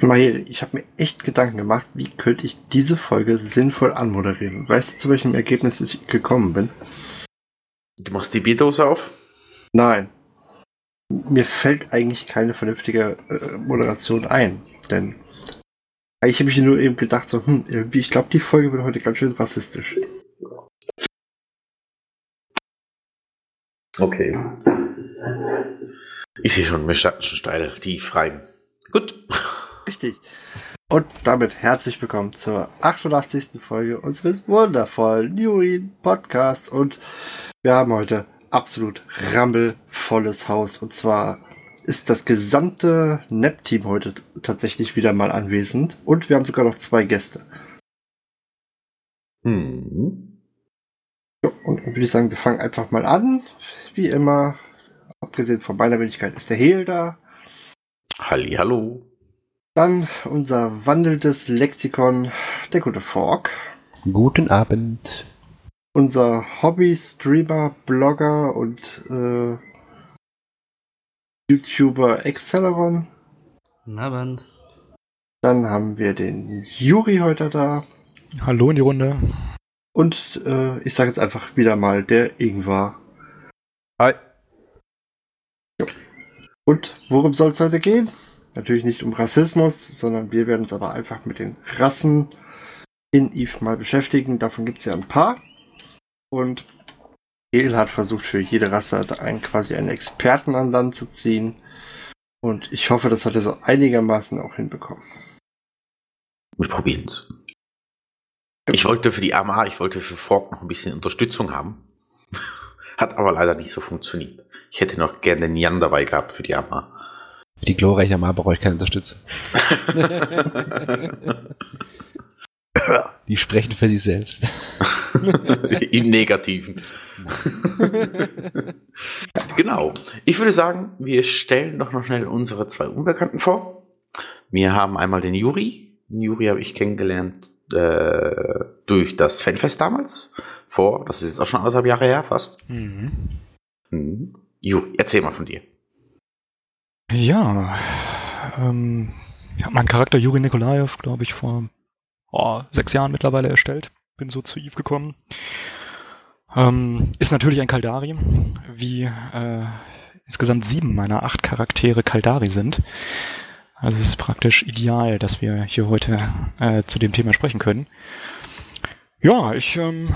Smail, ich habe mir echt Gedanken gemacht, wie könnte ich diese Folge sinnvoll anmoderieren. Weißt du, zu welchem Ergebnis ich gekommen bin? Du machst die Bierdose auf? Nein. Mir fällt eigentlich keine vernünftige äh, Moderation ein, denn eigentlich habe ich nur eben gedacht, so, hm, irgendwie, ich glaube, die Folge wird heute ganz schön rassistisch. Okay. Ich sehe schon, wir starten schon steil, tief rein. Gut. Richtig. Und damit herzlich willkommen zur 88. Folge unseres wundervollen Newen Podcasts. Und wir haben heute absolut rammelvolles Haus. Und zwar ist das gesamte NEP-Team heute tatsächlich wieder mal anwesend. Und wir haben sogar noch zwei Gäste. Hm. Und dann würde ich sagen, wir fangen einfach mal an. Wie immer, abgesehen von meiner Wenigkeit ist der Hehl da. Halli, hallo. Dann unser wandelndes Lexikon, der gute Fork. Guten Abend. Unser Hobby-Streamer, Blogger und äh, YouTuber Acceleron. Guten Abend. Dann haben wir den Juri heute da. Hallo in die Runde. Und äh, ich sage jetzt einfach wieder mal der Ingvar. Hi. Und worum soll es heute gehen? Natürlich nicht um Rassismus, sondern wir werden uns aber einfach mit den Rassen in Eve mal beschäftigen. Davon gibt es ja ein paar. Und El hat versucht, für jede Rasse einen, quasi einen Experten an Land zu ziehen. Und ich hoffe, das hat er so einigermaßen auch hinbekommen. Wir probieren's. Ich wollte für die AMA, ich wollte für Fork noch ein bisschen Unterstützung haben. Hat aber leider nicht so funktioniert. Ich hätte noch gerne den Jan dabei gehabt für die AMA. Für die glorreiche Amar brauche ich keine Unterstützung. die sprechen für sich selbst. Im Negativen. genau. Ich würde sagen, wir stellen doch noch schnell unsere zwei Unbekannten vor. Wir haben einmal den Juri. Den Juri habe ich kennengelernt äh, durch das Fanfest damals. Vor, das ist jetzt auch schon anderthalb Jahre her fast. Mhm. Mhm. Juri, erzähl mal von dir. Ja, ähm, ich habe meinen Charakter Juri Nikolaev, glaube ich, vor oh, sechs Jahren mittlerweile erstellt. Bin so zu Eve gekommen. Ähm, ist natürlich ein Kaldari, wie äh, insgesamt sieben meiner acht Charaktere Kaldari sind. Also es ist praktisch ideal, dass wir hier heute äh, zu dem Thema sprechen können. Ja, ich ähm,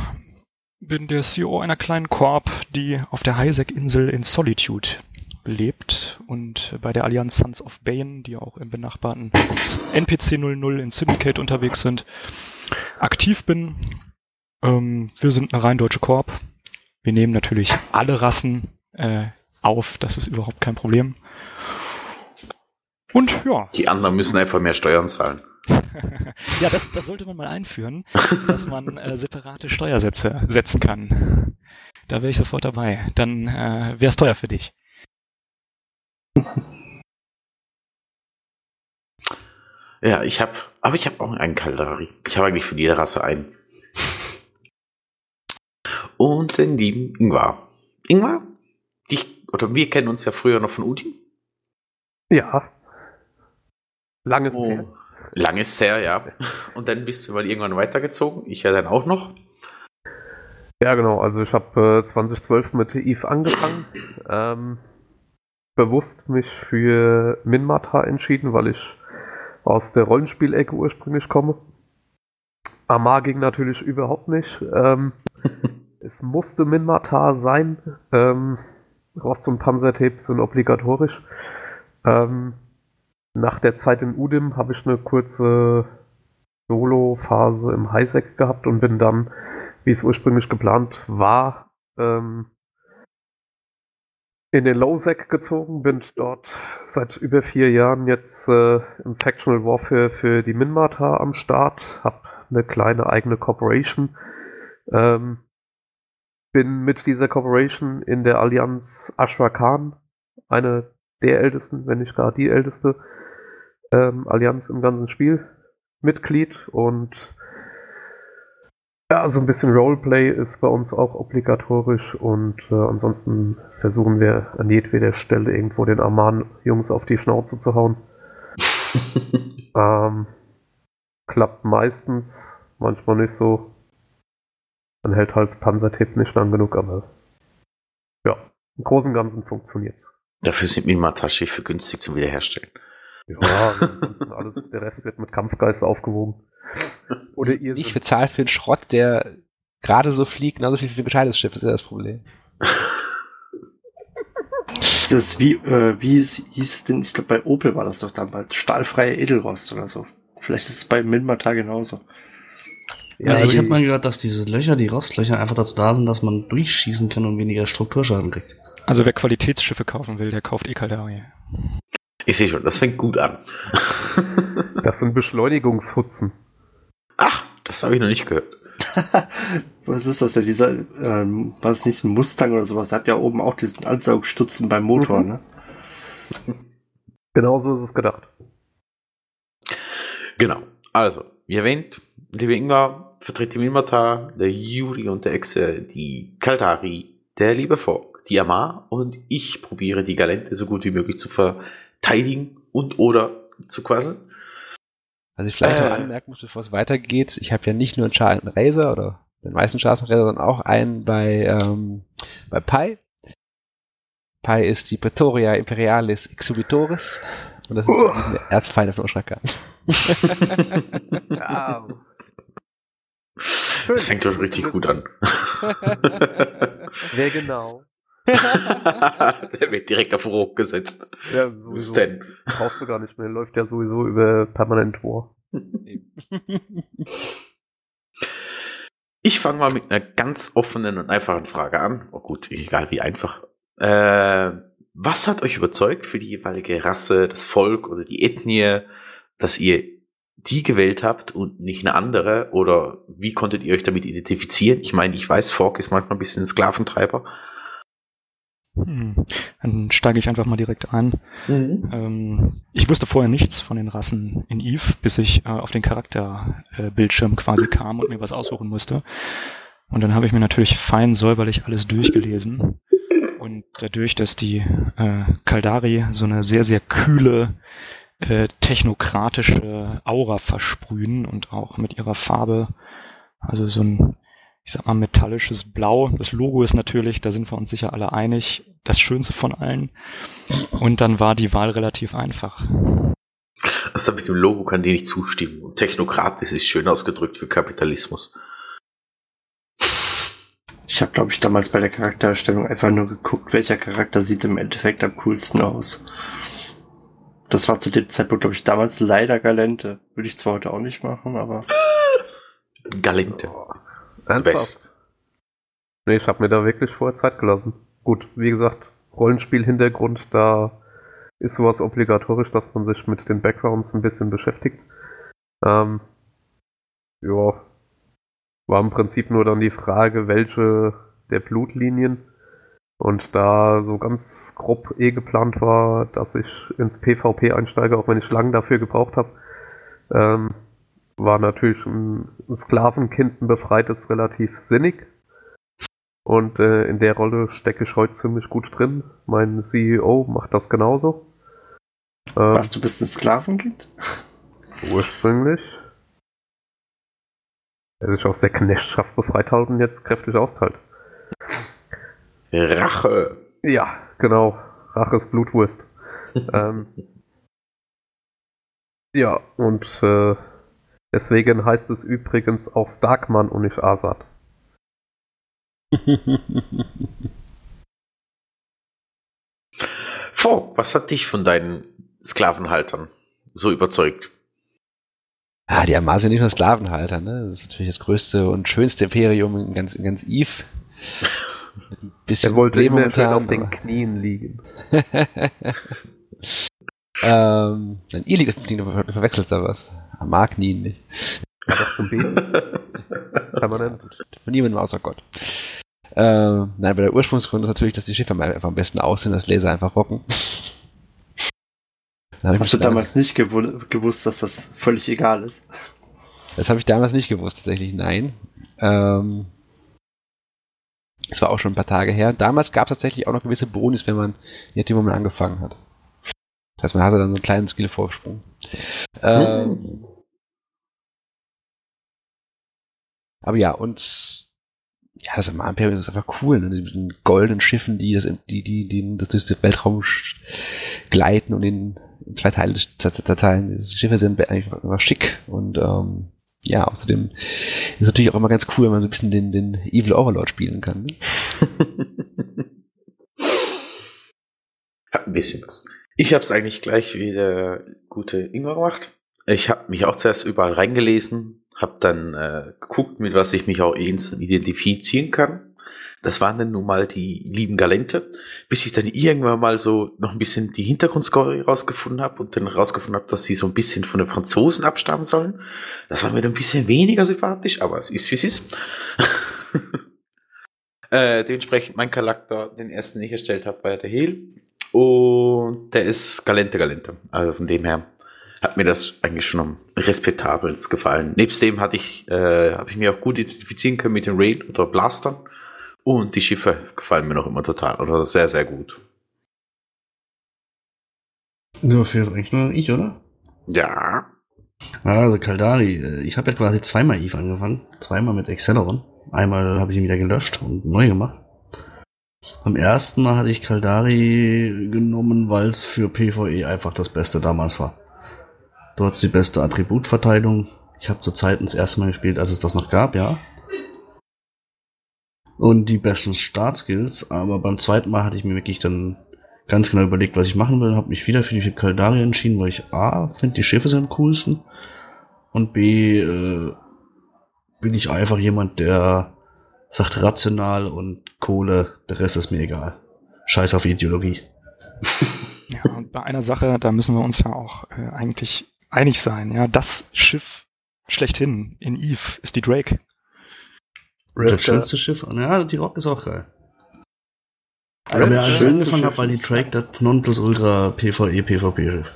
bin der CEO einer kleinen Korb, die auf der Highsec-Insel in Solitude lebt und bei der Allianz Sons of Bane, die auch im benachbarten NPC 00 in Syndicate unterwegs sind, aktiv bin. Ähm, wir sind eine rein deutsche Korb. Wir nehmen natürlich alle Rassen äh, auf, das ist überhaupt kein Problem. Und ja. Die anderen müssen einfach mehr Steuern zahlen. ja, das, das sollte man mal einführen, dass man äh, separate Steuersätze setzen kann. Da wäre ich sofort dabei. Dann äh, wäre es teuer für dich. Ja, ich habe, aber ich habe auch einen Kaldari. Ich habe eigentlich für jede Rasse einen. Und den lieben Ingvar. Ingvar, dich, oder wir kennen uns ja früher noch von Udin. Ja. Lange Oh. her. Lang ist her, ja. Und dann bist du mal irgendwann weitergezogen. Ich ja dann auch noch. Ja, genau. Also ich habe äh, 2012 mit Eve angefangen. Ähm, bewusst mich für Minmata entschieden, weil ich aus der Rollenspielecke ursprünglich komme. Amar ging natürlich überhaupt nicht. Ähm, es musste Minmata sein. Ähm, Rost- und Panzertapes sind obligatorisch. Ähm, nach der Zeit in Udim habe ich eine kurze Solo-Phase im Highsec gehabt und bin dann, wie es ursprünglich geplant war, ähm, in den Lowsec gezogen, bin dort seit über vier Jahren jetzt äh, im Factional Warfare für die Minmata am Start, habe eine kleine eigene Corporation, ähm, bin mit dieser Corporation in der Allianz Ashra Khan, eine der ältesten, wenn nicht gar die älteste ähm, Allianz im ganzen Spiel, Mitglied und ja, so ein bisschen Roleplay ist bei uns auch obligatorisch und äh, ansonsten versuchen wir an jedweder Stelle irgendwo den Arman-Jungs auf die Schnauze zu hauen. ähm, klappt meistens, manchmal nicht so. Man hält halt das Panzertipp nicht lang genug, aber ja, im Großen und Ganzen funktioniert's. Dafür sind Minmata-Schiffe günstig zum Wiederherstellen. Ja, ansonsten alles, der Rest wird mit Kampfgeist aufgewogen. Oder ihr Ich bezahle für einen Schrott, der gerade so fliegt, genauso viel wie ein gescheites Schiff, ist ja das Problem. Das ist wie, äh, wie es, hieß es denn, ich glaube bei Opel war das doch damals, stahlfreie Edelrost oder so. Vielleicht ist es bei Minmata genauso. Ja, also ich habe mal gehört, dass diese Löcher, die Rostlöcher, einfach dazu da sind, dass man durchschießen kann und weniger Strukturschaden kriegt. Also wer Qualitätsschiffe kaufen will, der kauft eh Caldari. Ich sehe schon, das fängt gut an. Das sind Beschleunigungshutzen. Ach, das habe ich noch nicht gehört. Was ist das denn? Dieser, ähm, war es nicht ein Mustang oder sowas? Hat ja oben auch diesen Ansaugstutzen beim Motor, Mhm. ne? Genauso ist es gedacht. Genau. Also, wie erwähnt, liebe Ingwer vertritt die Minmata, der Juri und der Exe, die Kaldari, der liebe Fork, die Amar und ich probiere die Galente so gut wie möglich zu verteidigen und oder zu quasseln. Was ich vielleicht Äh. noch anmerken muss, bevor es weitergeht, ich habe ja nicht nur einen Char und Razer oder den meisten Razer, sondern auch einen bei, ähm, bei Pi. Pi ist die Pretoria Imperialis Exhibitoris und das sind Uah. die Erzfeinde von Oshraka. Ja. Das fängt doch richtig gut an. Wer genau? der wird direkt auf Rock gesetzt. Ja, Was sowieso. denn? Brauchst du gar nicht mehr. Läuft ja sowieso über Permanent War. Ich fange mal mit einer ganz offenen und einfachen Frage an. Oh gut, egal wie einfach. Äh, was hat euch überzeugt für die jeweilige Rasse, das Volk oder die Ethnie, dass ihr die gewählt habt und nicht eine andere? Oder wie konntet ihr euch damit identifizieren? Ich meine, ich weiß, Fork ist manchmal ein bisschen ein Sklaventreiber. Hm. Dann steige ich einfach mal direkt ein. Ähm, ich wusste vorher nichts von den Rassen in Eve, bis ich äh, auf den Charakterbildschirm äh, quasi kam und mir was aussuchen musste. Und dann habe ich mir natürlich fein säuberlich alles durchgelesen. Und dadurch, dass die äh, Kaldari so eine sehr, sehr kühle, äh, technokratische Aura versprühen und auch mit ihrer Farbe, also so ein, ich sag mal, metallisches Blau. Das Logo ist natürlich, da sind wir uns sicher alle einig, das Schönste von allen. Und dann war die Wahl relativ einfach. Das mit dem Logo kann dir nicht zustimmen. Und Technokrat, das ist schön ausgedrückt für Kapitalismus. Ich habe, glaube ich, damals bei der Charaktererstellung einfach nur geguckt, welcher Charakter sieht im Endeffekt am coolsten aus. Das war zu dem Zeitpunkt, glaube ich, damals leider Galente. Würde ich zwar heute auch nicht machen, aber Galente. Ernsthaft? Nee, ich habe mir da wirklich vorher Zeit gelassen. Gut, wie gesagt, Rollenspiel-Hintergrund, da ist sowas obligatorisch, dass man sich mit den Backgrounds ein bisschen beschäftigt. Ähm, ja, war im Prinzip nur dann die Frage, welche der Blutlinien. Und da so ganz grob eh geplant war, dass ich ins PvP einsteige, auch wenn ich lange dafür gebraucht habe, ähm, war natürlich ein, Sklavenkind, ein befreites, relativ sinnig. Und äh, in der Rolle stecke ich heute ziemlich gut drin. Mein CEO macht das genauso. Ähm, was, du bist ein Sklavenkind? ursprünglich. Er sich aus der Knechtschaft befreit hat und jetzt kräftig austeilt. Rache. Ja, genau. Rache ist Blutwurst. ähm, ja, und äh, deswegen heißt es übrigens auch Starkman und nicht Asad. Fork, was hat dich von deinen Sklavenhaltern so überzeugt? Ah, die Amar sind nicht nur Sklavenhalter, ne? Das ist natürlich das größte und schönste Imperium in ganz, in ganz Eve. Bisschen Er wollte Probleme immer schön auf den Knien liegen. ähm, nein, den Knien, du verwechselst da was. Er mag nie nicht. Einfach zum Beten. Permanent. Von niemandem außer Gott. Ähm, nein, aber der Ursprungsgrund ist natürlich, dass die Schiffe einfach am besten aussehen, dass Laser einfach rocken. Hast du damals nicht gewu- gewusst, dass das völlig egal ist? Das habe ich damals nicht gewusst, tatsächlich, nein. Ähm, es war auch schon ein paar Tage her. Damals gab es tatsächlich auch noch gewisse Bonis, wenn man je nachdem, wo man angefangen hat. Das heißt, man hatte dann so einen kleinen Skill-Vorsprung. Ähm, aber ja, und ja, das am Imperium ist einfach cool, ne? Mit diesen goldenen Schiffen, die das, die, die, die das durch den Weltraum gleiten und in, in zwei Teile zer- zerteilen. Die Schiffe sind eigentlich einfach schick und ähm, ja, außerdem ist es natürlich auch immer ganz cool, wenn man so ein bisschen den, den Evil Overlord spielen kann. Ne? Hat ein bisschen was. Ich habe es eigentlich gleich wie der gute Ingwer gemacht. Ich habe mich auch zuerst überall reingelesen, habe dann äh, geguckt, mit was ich mich auch identifizieren kann. Das waren dann nun mal die lieben Galente, bis ich dann irgendwann mal so noch ein bisschen die Hintergrundstory rausgefunden habe und dann rausgefunden habe, dass sie so ein bisschen von den Franzosen abstammen sollen. Das war mir dann ein bisschen weniger sympathisch, aber es ist wie es ist. äh, dementsprechend mein Charakter, den ersten, den ich erstellt habe, war der Hehl. Und der ist Galente Galente. Also von dem her hat mir das eigentlich schon am respektabelst gefallen. Nebst dem hatte ich, äh, habe ich mir auch gut identifizieren können mit den Raid oder Blastern. Und die Schiffe gefallen mir noch immer total oder sehr, sehr gut. Ja, fehlt eigentlich nur ich, oder? Ja. Also Kaldari, äh, ich habe ja quasi zweimal Eve angefangen. Zweimal mit Acceleron. Einmal habe ich ihn wieder gelöscht und neu gemacht. Beim ersten Mal hatte ich Kaldari genommen, weil es für PvE einfach das Beste damals war. Dort die beste Attributverteilung. Ich habe zur Zeit das erste Mal gespielt, als es das noch gab, ja. Und die besten Startskills, aber beim zweiten Mal hatte ich mir wirklich dann ganz genau überlegt, was ich machen will, habe mich wieder für die Kaldari entschieden, weil ich A, finde die Schiffe sind am coolsten und B, äh, bin ich einfach jemand, der sagt rational und Kohle, der Rest ist mir egal. Scheiß auf Ideologie. Ja, und bei einer Sache, da müssen wir uns ja auch äh, eigentlich einig sein. Ja, das Schiff schlechthin in Eve ist die Drake. Das schönste Schiff, ja, die Rock ist auch geil. Also, Aber als ich schönste angefangen habe, war die Drake das Nonplusultra PvE PvP Schiff.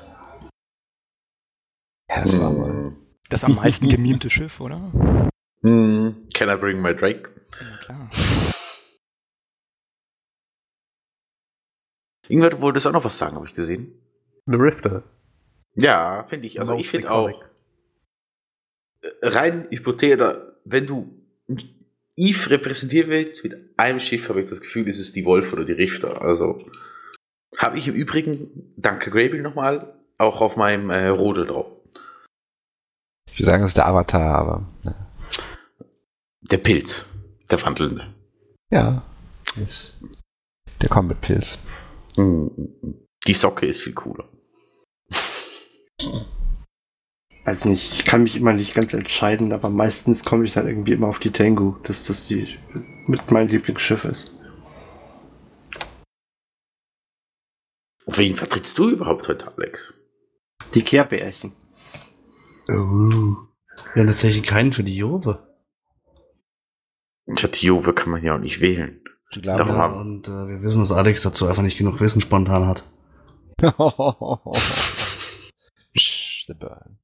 Ja, das war mal. Das am meisten gemimte Schiff, oder? Hm, Can I bring my Drake? Ja, klar. Ingwer, du wolltest auch noch was sagen, habe ich gesehen. Eine Rifter. Ja, finde ich. Also ich finde auch, äh, rein hypothetisch, wenn du Eve repräsentiert wird mit einem Schiff, habe ich das Gefühl, ist es die Wolf oder die Rifter. Also habe ich im Übrigen, danke Grabil nochmal, auch auf meinem äh, Rodel drauf. Ich würde sagen, das ist der Avatar, aber ja. Der Pilz, der Wandelnde. ja. Ist der Combat-Pilz. Die Socke ist viel cooler. Weiß nicht, ich kann mich immer nicht ganz entscheiden, aber meistens komme ich dann irgendwie immer auf die Tengu, dass das die mit mein Lieblingsschiff ist. Wen vertrittst du überhaupt heute, Alex? Die Kehrbärchen. Uh. Wir haben tatsächlich keinen für die Jove. Tja, die Jove kann man ja auch nicht wählen. Ich glaube, Darum Ja, haben- und äh, wir wissen, dass Alex dazu einfach nicht genug Wissen spontan hat. Psch, the burn.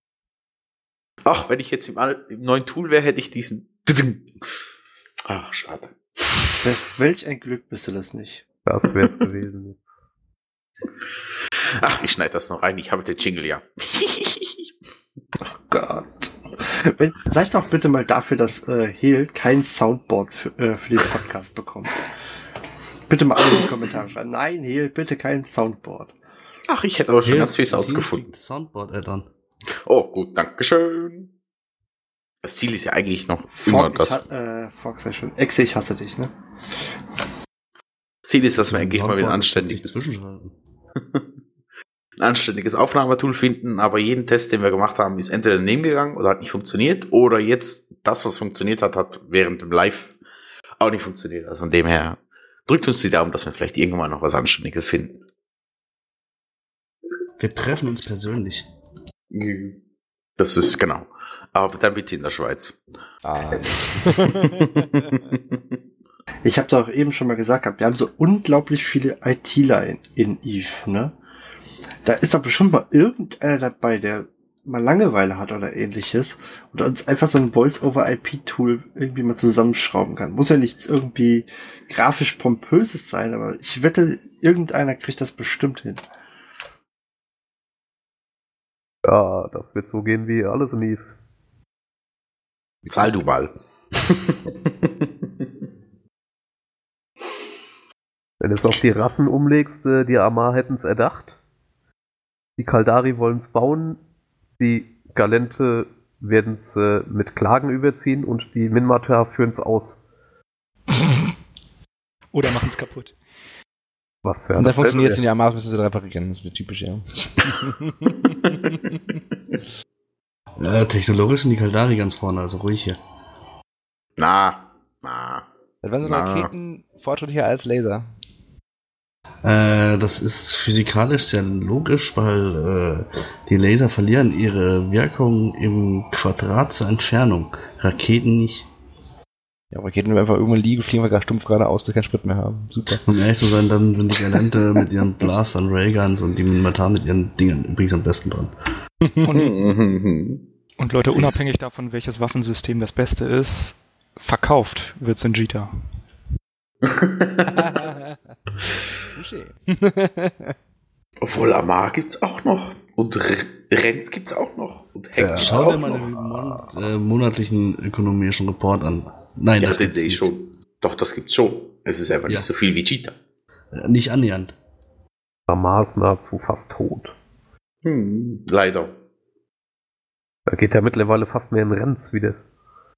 Ach, wenn ich jetzt im, Al im neuen Tool wäre, hätte ich diesen. Ach, schade. Wel- Welch ein Glück bist du das nicht. Das wär's gewesen. Ach, ich schneide das noch rein. Ich habe den Jingle ja. Gott. Seid doch bitte mal dafür, dass äh, Hehl kein Soundboard für, äh, für den Podcast bekommt. Bitte mal alle in die Kommentare schreiben. Nein, Hehl, bitte kein Soundboard. Ach, ich hätte aber schon ganz viel Sounds gefunden. liegt Soundboard-Add-on. Oh, gut, Dankeschön. Das Ziel ist ja eigentlich noch immer Fox, ich, das. äh, Fox sei schon. Exe, ich hasse dich, ne? Ziel ist, dass wir endlich mal wieder Soundboard anständiges, zwischenschalten. ein anständiges Aufnahmetool finden, aber jeden Test, den wir gemacht haben, ist entweder daneben gegangen oder hat nicht funktioniert, oder jetzt das, was funktioniert hat, hat während dem Live auch nicht funktioniert. Also von dem her Drückt uns die Daumen, dass wir vielleicht irgendwann noch was Anständiges finden. Wir treffen uns persönlich. Das ist genau. Aber dann bitte in der Schweiz. Ah, Ich habe doch eben schon mal gesagt, gehabt, wir haben so unglaublich viele ITler in, in Eve, ne? Da ist doch bestimmt mal irgendeiner dabei, der mal Langeweile hat oder ähnliches und uns einfach so ein Voice-over-IP-Tool irgendwie mal zusammenschrauben kann. Muss ja nichts irgendwie grafisch pompöses sein, aber ich wette, irgendeiner kriegt das bestimmt hin. Ja, das wird so gehen wie alles in Eve. Zahl du mal. Wenn du es auf die Rassen umlegst, äh, die Amar hätten es erdacht. Die Kaldari wollen es bauen, die Galente werden es äh, mit Klagen überziehen und die Minmatar führen es aus. Oder machen es kaputt. Was ja und dann funktioniert es in der Mars, müssen sie reparieren. Das wird typisch, ja. Äh, technologisch sind die Kaldari ganz vorne, also ruhig hier. Na, na. Dann werden so Na. Raketen fortschrittlicher als Laser. Äh, das ist physikalisch sehr logisch, weil äh, die Laser verlieren ihre Wirkung im Quadrat zur Entfernung. Raketen nicht. Ja, Raketen, wenn wir einfach irgendwo liegen, fliegen wir gar stumpf geradeaus, bis wir keinen Sprit mehr haben. Super. Um ehrlich zu sein, dann sind die Galente mit ihren Blastern, Rayguns und die Minimatar mit ihren Dingen übrigens am besten dran. Und Leute, unabhängig davon, welches Waffensystem das beste ist, verkauft wird Sinjita. Touché. Obwohl Amar gibt's auch noch. Und Renz gibt's auch noch. Und Heck Ja, gibt's Schau dir mal den äh, monatlichen ökonomischen Report an. Nein, Ja, das den sehe ich nicht. schon. Doch, das gibt's schon. Es ist einfach Ja. nicht so viel wie Cheetah. Äh, Nicht annähernd. Amar ist nahezu fast tot. Hm, leider. Da geht er mittlerweile fast mehr in Renz wieder.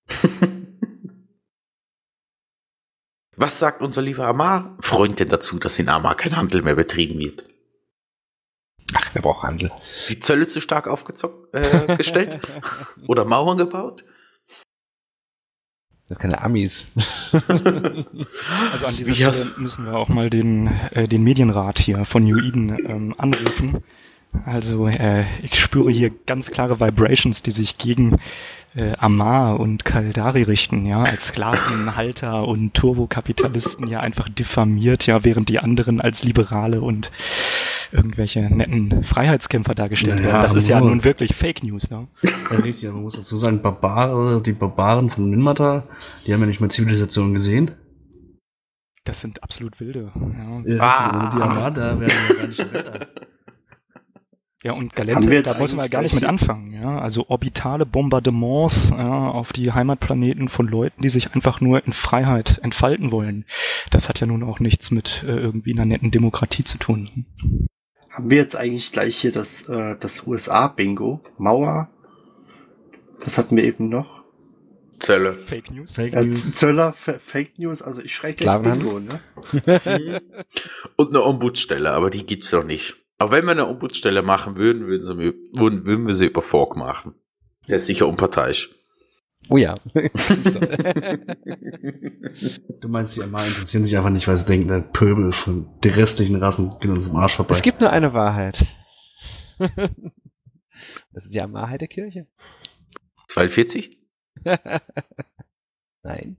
Was sagt unser lieber Amar-Freund denn dazu, dass in Amar kein Handel mehr betrieben wird? Ach, wer braucht Handel? Die Zölle zu stark aufgezogen, äh, gestellt? Oder Mauern gebaut? Das sind keine Amis. Also an dieser Wie Stelle müssen wir auch mal den, äh, den Medienrat hier von New Eden ähm, anrufen. Also äh, ich spüre hier ganz klare Vibrations, die sich gegen äh, Amar und Kaldari richten, ja, als Sklavenhalter und Turbokapitalisten ja einfach diffamiert, ja, während die anderen als Liberale und irgendwelche netten Freiheitskämpfer dargestellt Naja, werden. Das ist ja nun wirklich Fake News, ne? Ja, richtig, man muss dazu sagen, Barbare, die Barbaren von Minmata, die haben ja nicht mal Zivilisation gesehen. Das sind absolut wilde. Ja, Ja, Ah. die Armada werden ja gar nicht Wetter. Ja, und Galente, da muss man gar nicht mit anfangen. Ja? Also orbitale Bombardements ja, auf die Heimatplaneten von Leuten, die sich einfach nur in Freiheit entfalten wollen. Das hat ja nun auch nichts mit äh, irgendwie einer netten Demokratie zu tun. Haben wir jetzt eigentlich gleich hier das, äh, das USA-Bingo? Mauer? Was hatten wir eben noch? Zölle. Fake News? Fake Äh, News. Z- Zöller, F Fake News, also ich schreibe gleich? Bingo, ne? Und eine Ombudsstelle, aber die gibt's doch nicht. Aber wenn wir eine Ombudsstelle machen würden, würden, sie, würden, würden wir sie über Fork machen. Der ist sicher unparteiisch. Oh ja. Du meinst, die Armada interessieren sich einfach nicht, weil sie denken, der Pöbel von den restlichen Rassen geht uns im Arsch vorbei. es gibt nur eine Wahrheit. Das ist die Ammarheit der Kirche. 42? Nein.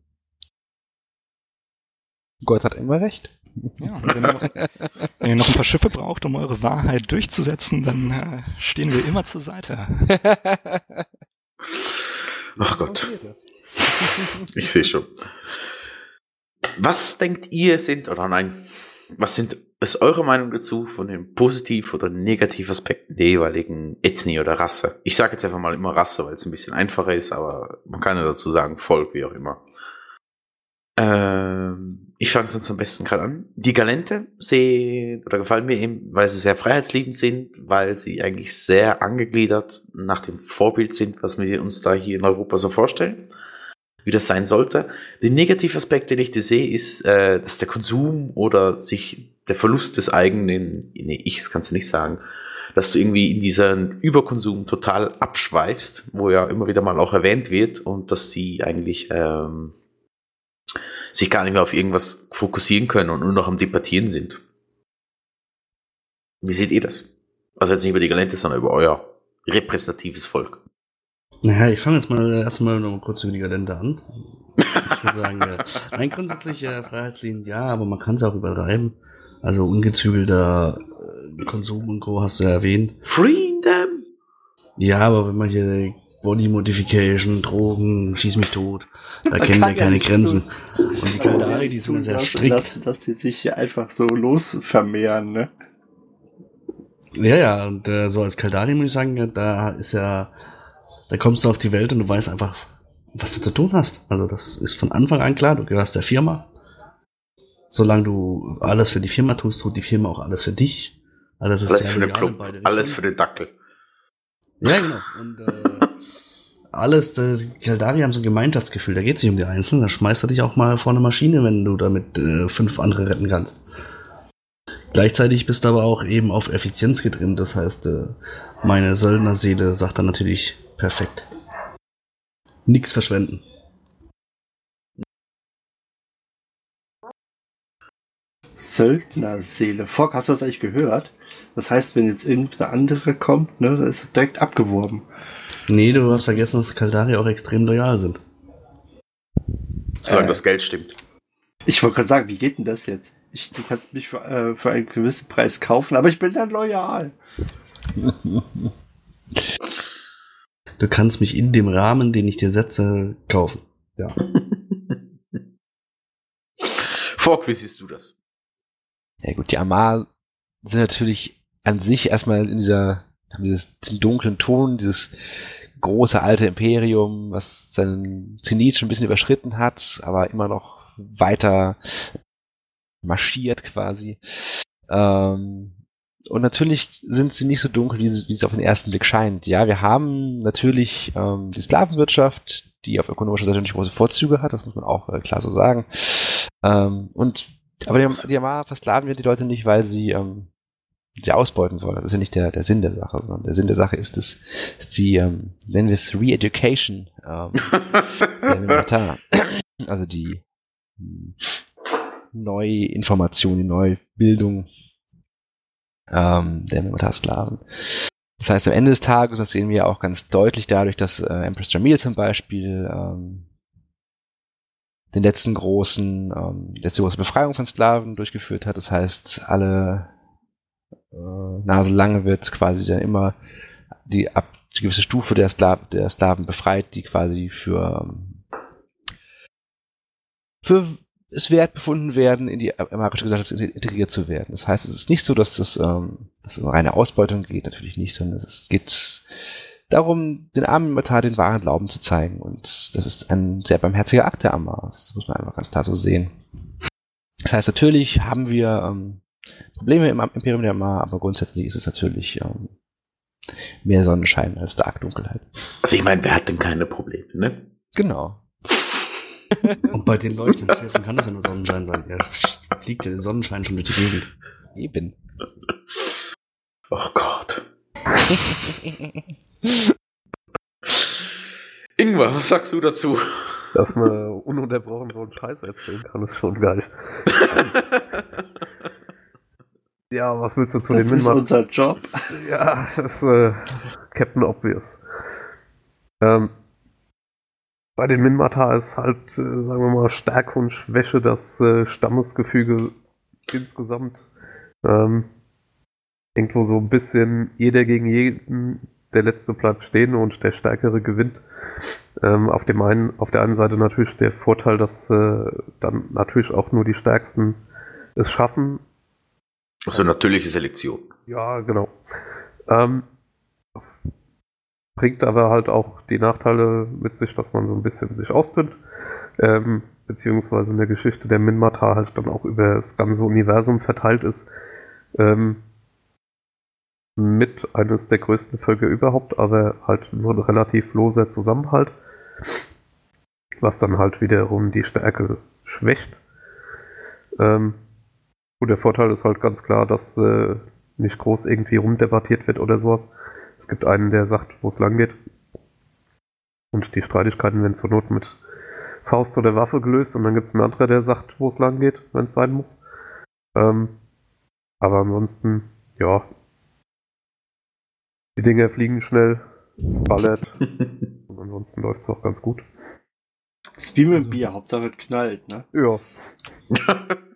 Gott hat immer recht. Ja, wenn, ihr noch, wenn ihr noch ein paar Schiffe braucht, um eure Wahrheit durchzusetzen, dann äh, stehen wir immer zur Seite. Ach Gott. Ich sehe schon. Was denkt ihr sind, oder nein, was sind, ist eure Meinung dazu von den Positiv- oder Negativaspekten der jeweiligen Ethnie oder Rasse? Ich sage jetzt einfach mal immer Rasse, weil es ein bisschen einfacher ist, aber man kann ja dazu sagen Volk, wie auch immer. Ähm, ich fange sonst am besten gerade an. Die Galente sehen oder gefallen mir eben, weil sie sehr freiheitsliebend sind, weil sie eigentlich sehr angegliedert nach dem Vorbild sind, was wir uns da hier in Europa so vorstellen, wie das sein sollte. Der Negativaspekt, den ich da sehe, ist, äh, dass der Konsum oder sich der Verlust des eigenen, nee, ich kann es ja nicht sagen, dass du irgendwie in diesen Überkonsum total abschweifst, wo ja immer wieder mal auch erwähnt wird und dass sie eigentlich ähm, sich gar nicht mehr auf irgendwas fokussieren können und nur noch am Debattieren sind. Wie seht ihr das? Also jetzt nicht über die Galente, sondern über euer repräsentatives Volk. Naja, ich fange jetzt mal erstmal noch mal kurz über die Galente an. Ich würde sagen, äh, nein, grundsätzlich äh, Freiheitslinien ja, aber man kann es auch übertreiben. Also ungezügelter äh, Konsum und Co. hast du ja erwähnt. Freedom! Ja, aber wenn man hier Body Modification, Drogen, schieß mich tot, da kennen wir ja keine Grenzen. so- Und die man Kaldari, die sind ja sehr strikt. Dass, dass die sich hier einfach so los vermehren, ne? Ja, ja, und äh, so als Kaldari muss ich sagen, da ist ja, da kommst du auf die Welt und du weißt einfach, was du zu tun hast. Also das ist von Anfang an klar, du gehörst der Firma. Solange du alles für die Firma tust, tut die Firma auch alles für dich. Also das ist Alles sehr für den beide alles für den Dackel. Ja, genau. Und äh, alles, äh, die Kaldari haben so ein Gemeinschaftsgefühl, da geht es nicht um die Einzelnen, da schmeißt er dich auch mal vor eine Maschine, wenn du damit äh, fünf andere retten kannst. Gleichzeitig bist du aber auch eben auf Effizienz getrimmt, das heißt, äh, meine Söldnerseele sagt dann natürlich perfekt. Nix verschwenden. Söldnerseele. Fock, hast du das eigentlich gehört? Das heißt, wenn jetzt irgendeine andere kommt, ne, das ist direkt abgeworben. Nee, du hast vergessen, dass Kaldari auch extrem loyal sind. Solange Äh. das Geld stimmt. Ich wollte gerade sagen, wie geht denn das jetzt? Ich, du kannst mich für, äh, für einen gewissen Preis kaufen, aber ich bin dann loyal. Du kannst mich in dem Rahmen, den ich dir setze, kaufen. Ja. Fork, wie siehst du das? Ja gut, die Amar sind natürlich an sich erstmal in dieser, haben dieses, diesen dunklen Ton, dieses große alte Imperium, was seinen Zenit schon ein bisschen überschritten hat, aber immer noch weiter marschiert quasi. Ähm, und natürlich sind sie nicht so dunkel, wie sie, wie es auf den ersten Blick scheint. Ja, wir haben natürlich ähm, die Sklavenwirtschaft, die auf ökonomischer Seite nicht große Vorzüge hat, das muss man auch äh, klar so sagen. Ähm, und aber die, die Amar versklaven ja die Leute nicht, weil sie ähm, sie ausbeuten wollen. Das ist ja nicht der, der Sinn der Sache, sondern der Sinn der Sache ist es, ist die, ähm, nennen wir es Re-Education ähm, der Elementar. Also die hm, Neuinformation, die Neubildung ähm, der Elementarsklaven. Das heißt, am Ende des Tages, das sehen wir auch ganz deutlich dadurch, dass äh, Empress Jamil zum Beispiel ähm, den letzten großen, ähm, die letzte große Befreiung von Sklaven durchgeführt hat. Das heißt, alle äh, Nase lange wird quasi dann immer die ab die gewisse Stufe der, Skla der Sklaven befreit, die quasi für ähm, für es wert befunden werden, in die amarische Gesellschaft integriert zu werden. Das heißt, es ist nicht so, dass das, ähm, dass es um reine Ausbeutung geht, natürlich nicht, sondern es geht darum, den armen Matar den wahren Glauben zu zeigen. Und das ist ein sehr barmherziger Akt der Amar. Das muss man einfach ganz klar so sehen. Das heißt, natürlich haben wir ähm, Probleme im Imperium der Amar, aber grundsätzlich ist es natürlich ähm, mehr Sonnenschein als Darkdunkelheit. Also ich meine, wer hat denn keine Probleme, ne? Genau. Und bei den Leuchtungsschäfen kann das ja nur Sonnenschein sein. Er fliegt ja der Sonnenschein schon durch die Gegend. Eben. Oh Gott. Ingwer, was sagst du dazu? Dass man ununterbrochen so einen Scheiß erzählen kann, ist schon geil. ja, was willst du zu Das den ist Minmark? unser Job. Ja, das ist äh, Captain Obvious. Ähm, bei den Minmatar ist halt, äh, sagen wir mal, Stärke und Schwäche das äh, Stammesgefüge insgesamt. Ähm, irgendwo so ein bisschen jeder gegen jeden, der Letzte bleibt stehen und der Stärkere gewinnt. Ähm, auf, dem einen, auf der einen Seite natürlich der Vorteil, dass äh, dann natürlich auch nur die Stärksten es schaffen, Also natürliche Selektion. ja, genau. Ähm, bringt aber halt auch die Nachteile mit sich, dass man so ein bisschen sich ausdünnt. Ähm, beziehungsweise in der Geschichte der Minmatar halt dann auch über das ganze Universum verteilt ist. Ähm, mit eines der größten Völker überhaupt, aber halt nur ein relativ loser Zusammenhalt. Was dann halt wiederum die Stärke schwächt. Ähm, und der Vorteil ist halt ganz klar, dass äh, nicht groß irgendwie rumdebattiert wird oder sowas. Es gibt einen, der sagt, wo es lang geht. Und die Streitigkeiten werden zur Not mit Faust oder Waffe gelöst und dann gibt es einen anderen, der sagt, wo es lang geht, wenn es sein muss. Ähm, aber ansonsten, ja. Die Dinger fliegen schnell, es ballert und ansonsten läuft es auch ganz gut. Das ist wie mit dem Bier, Hauptsache es knallt, ne? Ja.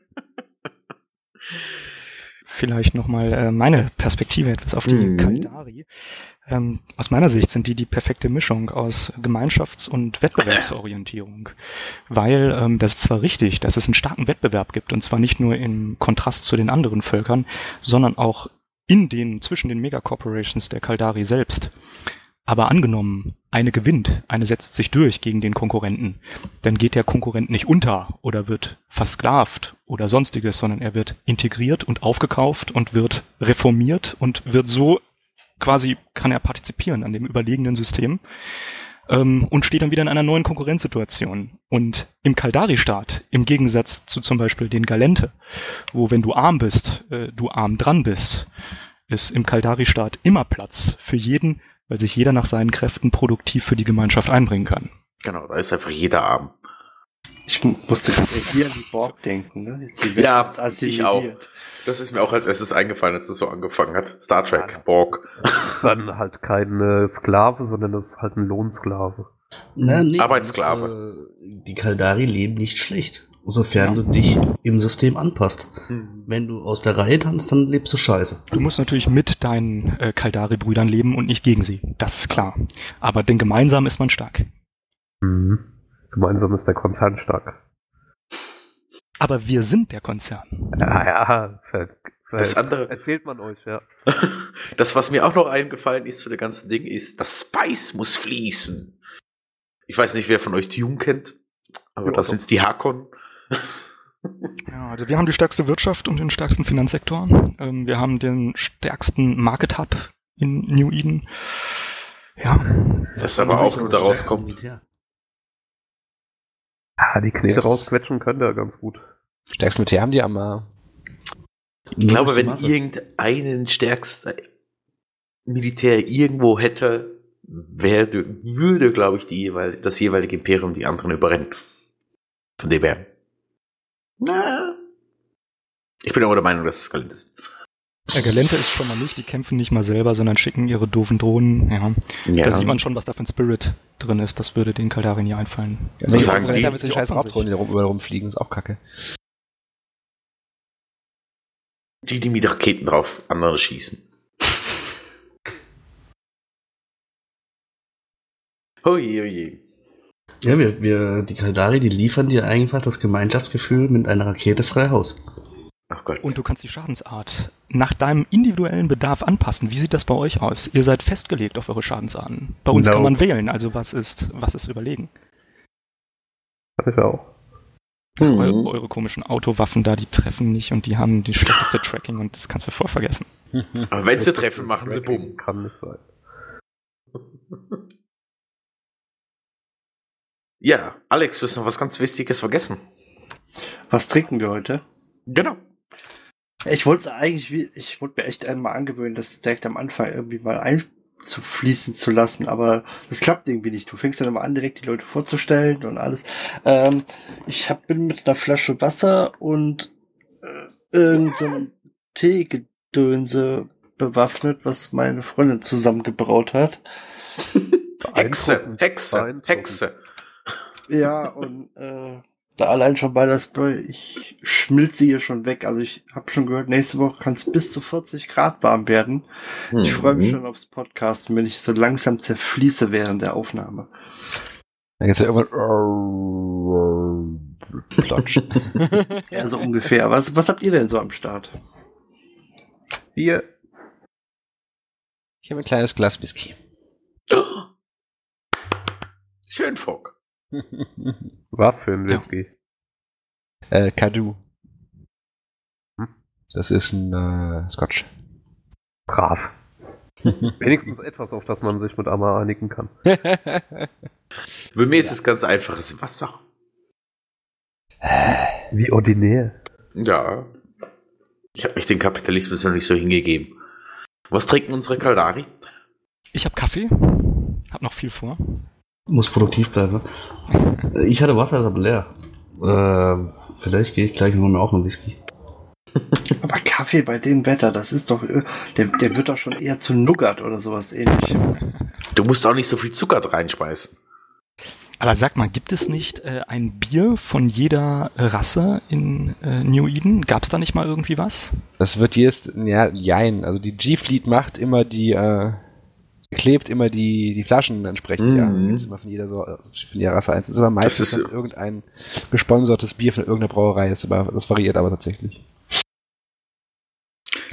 Vielleicht nochmal äh, meine Perspektive etwas auf die Mhm. Kaldari. Ähm, aus meiner Sicht sind die die perfekte Mischung aus Gemeinschafts- und Wettbewerbsorientierung. Weil ähm, das ist zwar richtig, dass es einen starken Wettbewerb gibt, und zwar nicht nur im Kontrast zu den anderen Völkern, sondern auch in den, zwischen den Megacorporations der Kaldari selbst. Aber angenommen, eine gewinnt, eine setzt sich durch gegen den Konkurrenten, dann geht der Konkurrent nicht unter oder wird versklavt oder sonstiges, sondern er wird integriert und aufgekauft und wird reformiert und wird so quasi, kann er partizipieren an dem überlegenen System ähm, und steht dann wieder in einer neuen Konkurrenzsituation. Und im Kaldari-Staat, im Gegensatz zu zum Beispiel den Galente, wo wenn du arm bist, äh, du arm dran bist, ist im Kaldari-Staat immer Platz für jeden, weil sich jeder nach seinen Kräften produktiv für die Gemeinschaft einbringen kann. Genau, da ist einfach jeder arm. Ich musste gerade hier an die Borg denken, ne? Ja, ich auch. Das ist mir auch als erstes eingefallen, als es so angefangen hat. Star Trek, Borg. Dann halt kein äh, Sklave, sondern das ist halt ein Lohnsklave. Na, nee, Arbeitssklave. äh, Die Kaldari leben nicht schlecht, sofern du dich im System anpasst. Hm. Wenn du aus der Reihe tanzt, dann lebst du scheiße. Du musst natürlich mit deinen äh, Kaldari-Brüdern leben und nicht gegen sie. Das ist klar. Aber denn gemeinsam ist man stark. Mhm. Gemeinsam ist der Konzern stark. Aber wir sind der Konzern. Ja, ja. Ver, ver, Das andere, erzählt man euch, ja. das, was mir auch noch eingefallen ist für das ganze Ding, ist, das Spice muss fließen. Ich weiß nicht, wer von euch Dune kennt, aber Ja, das sind die Hakon. Ja, also wir haben die stärkste Wirtschaft und den stärksten Finanzsektor. Ähm, wir haben den stärksten Market Hub in New Eden. Ja, Das aber auch nur daraus kommt. Militär. Ja, die Knete Das- rausquetschen könnt ihr ganz gut. Stärksten Militär haben die aber. Ich glaube, wenn Masse. irgendeinen stärksten Militär irgendwo hätte, werde, würde, glaube ich, die, jeweil, das jeweilige Imperium die anderen überrennen. Von dem her. Na. Ich bin aber der Meinung, dass es Galent ist. Der Galente ist schon mal nicht, die kämpfen nicht mal selber, sondern schicken ihre doofen Drohnen. Ja, Ja. da sieht man schon, was da für ein Spirit drin ist. Das würde den Kaldari nie einfallen. Ja, die sagen die? die, mit den Die scheiß die da rum, überall rumfliegen, ist auch kacke. Die, die mit Raketen drauf andere schießen. Oje, oje. Ja, wir, wir, die Kaldari, die liefern dir einfach das Gemeinschaftsgefühl mit einer Rakete frei Haus. Ach Gott. Und du kannst die Schadensart nach deinem individuellen Bedarf anpassen. Wie sieht das bei euch aus? Ihr seid festgelegt auf eure Schadensarten. Bei uns No. kann man wählen, also was ist, was ist überlegen? Ich auch. Mhm. Eure, eure komischen Autowaffen da, die treffen nicht und die haben die schlechteste Tracking und das kannst du voll vergessen. Aber wenn sie treffen, machen sie Bumm. Kann nicht sein. Ja, Alex, du hast noch was ganz Wichtiges vergessen. Was trinken wir heute? Genau. Ich wollte es eigentlich, wie, ich wollte mir echt einmal angewöhnen, das direkt am Anfang irgendwie mal einzufließen zu lassen, aber das klappt irgendwie nicht. Du fängst dann immer an, direkt die Leute vorzustellen und alles. Ähm, ich hab, bin mit einer Flasche Wasser und äh, irgend so einem Teegedönse bewaffnet, was meine Freundin zusammengebraut hat. Hexe, Hexe. Hexe. Ja, und äh, da allein schon bei das, ich schmilze hier schon weg. Also ich habe schon gehört, nächste Woche kann es bis zu 40 Grad warm werden. Ich freue mich Mhm. schon aufs Podcast, wenn ich so langsam zerfließe während der Aufnahme. Dann geht's ja irgendwann. Plotsch. Ja, so ungefähr. Was, was habt ihr denn so am Start? Hier, Ich habe ein kleines Glas Whisky. Schön, Fock. was für ein Ja. Whisky. äh, Kadu. Hm? Das ist ein äh, Scotch. Brav. Wenigstens etwas, auf das man sich mit Amma einigen kann. Bei mir ist es ganz einfaches Wasser. Wie ordinär. Ja. Ich habe mich den Kapitalismus noch nicht so hingegeben. Was trinken unsere Kaldari? Ich habe Kaffee, hab noch viel vor. Muss produktiv bleiben. Ich hatte Wasser, ist aber leer. Äh, vielleicht gehe ich gleich und hol mir auch einen Whisky. Aber Kaffee bei dem Wetter, das ist doch, äh, der, der wird doch schon eher zu Nougat oder sowas ähnlich. Du musst auch nicht so viel Zucker reinspeisen. Aber sag mal, gibt es nicht äh, ein Bier von jeder Rasse in äh, New Eden? Gab es da nicht mal irgendwie was? Das wird jetzt, ja, jein. Also die G-Fleet macht immer die, äh, klebt immer die, die Flaschen entsprechend, ja. Mhm. Gibt's immer von jeder, so, von jeder Rasse eins. Das ist aber meistens ist- irgendein gesponsertes Bier von irgendeiner Brauerei. Das, ist aber, das variiert aber tatsächlich.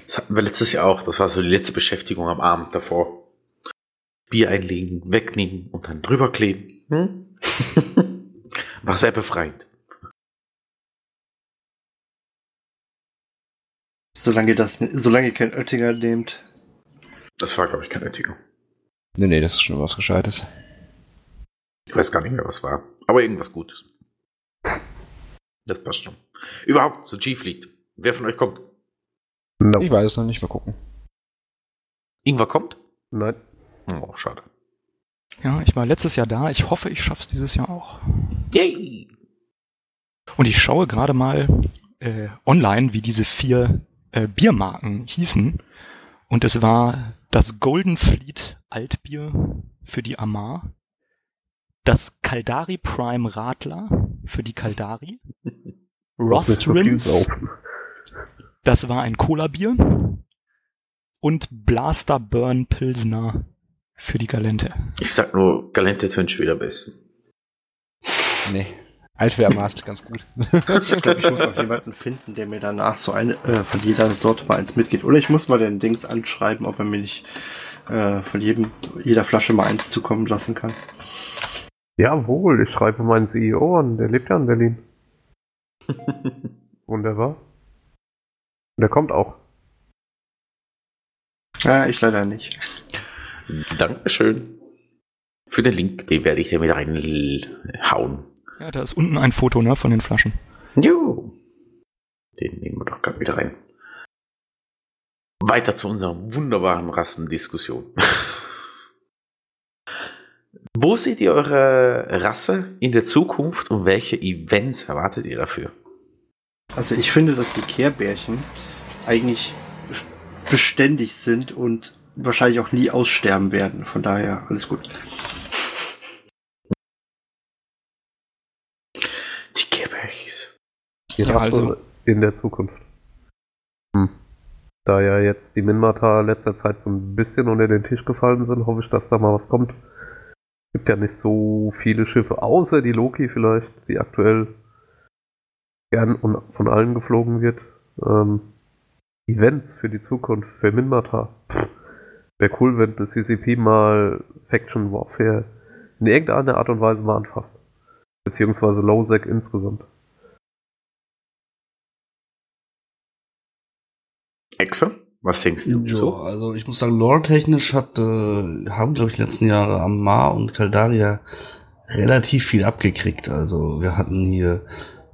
Das hatten wir letztes Jahr auch. Das war so die letzte Beschäftigung am Abend davor. Bier einlegen, wegnehmen und dann drüber kleben. Hm? War sehr befreiend. Solange das, solange ihr kein Oettinger nehmt. Das war, glaube ich, kein Oettinger. Nee, nee, das ist schon was Gescheites. Ich weiß gar nicht mehr, was war. Aber irgendwas Gutes. Das passt schon. Überhaupt, so G-Fleet. Wer von euch kommt? No. Ich weiß es noch nicht, mal gucken. Ingwer kommt? Nein. Oh, schade. Ja, ich war letztes Jahr da. Ich hoffe, ich schaff's dieses Jahr auch. Yay! Und ich schaue gerade mal äh, online, wie diese vier äh, Biermarken hießen. Und es war das Golden Fleet Altbier für die Amar, das Kaldari Prime Radler für die viel Rostrins, das war ein Cola-Bier und Blaster Burn Pilsner für die Galente. Ich sag nur, Galente tönt schon wieder am besten. Nee. Altwehrmaß, ganz gut. Ich glaube, ich muss auch jemanden finden, der mir danach so eine, äh, von jeder Sorte mal eins mitgeht. Oder ich muss mal den Dings anschreiben, ob er mir nicht äh, von jedem, jeder Flasche mal eins zukommen lassen kann. Jawohl, ich schreibe meinen CEO an, der lebt ja in Berlin. Wunderbar. Und der kommt auch. Ja, ich leider nicht. Dankeschön. Für den Link, den werde ich dir mit reinhauen. Ja, da ist unten ein Foto ne, von den Flaschen. Jo. Den nehmen wir doch gerade wieder rein. Weiter zu unserer wunderbaren Rassendiskussion. Wo seht ihr eure Rasse in der Zukunft und welche Events erwartet ihr dafür? Also ich finde, dass die Kehrbärchen eigentlich beständig sind und wahrscheinlich auch nie aussterben werden. Von daher alles gut. Die Kerbärchis. Ja, also In der Zukunft. Hm. Da ja jetzt die Minmata letzter Zeit so ein bisschen unter den Tisch gefallen sind, hoffe ich, dass da mal was kommt. Gibt ja nicht so viele Schiffe, außer die Loki vielleicht, die aktuell gern und von allen geflogen wird. Ähm, Events für die Zukunft, für Minmata. Wäre cool, wenn das CCP mal Faction Warfare in irgendeiner Art und Weise mal anfasst. Beziehungsweise Lowsec insgesamt. Exe? Was denkst du? Ja, So? also ich muss sagen, lore-technisch hat, äh, haben, glaube ich, die letzten Jahre Amar und Kaldaria relativ viel abgekriegt. Also wir hatten hier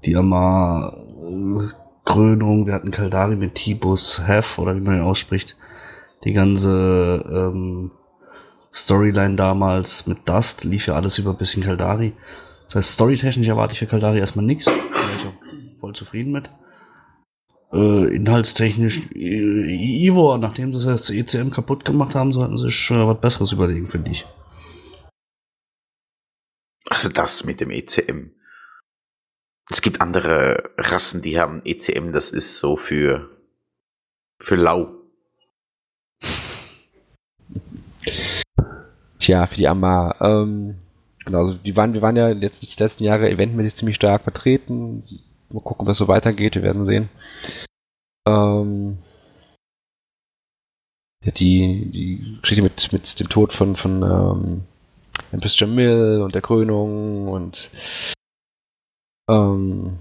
die Amar äh, Krönung, wir hatten Kaldari mit Tibus Hef oder wie man ihn ausspricht. Die ganze ähm, Storyline damals mit Dust lief ja alles über ein bisschen Kaldari. Das heißt, storytechnisch erwarte ich für Kaldari erstmal nichts. Da bin ich auch voll zufrieden mit. Äh, inhaltstechnisch, äh, Ivor, nachdem sie das ECM kaputt gemacht haben, sollten sie sich äh, was Besseres überlegen, finde ich. Also das mit dem ECM. Es gibt andere Rassen, die haben ECM, das ist so für, für lau. Tja, für die Amar. Ähm, genau, also die waren, wir waren ja die letzten, die letzten Jahre eventmäßig ziemlich stark vertreten. Mal gucken, das so weitergeht, wir werden sehen. Ähm, ja, die, die Geschichte mit, mit dem Tod von, von ähm, Empress Jamil und der Krönung und ähm,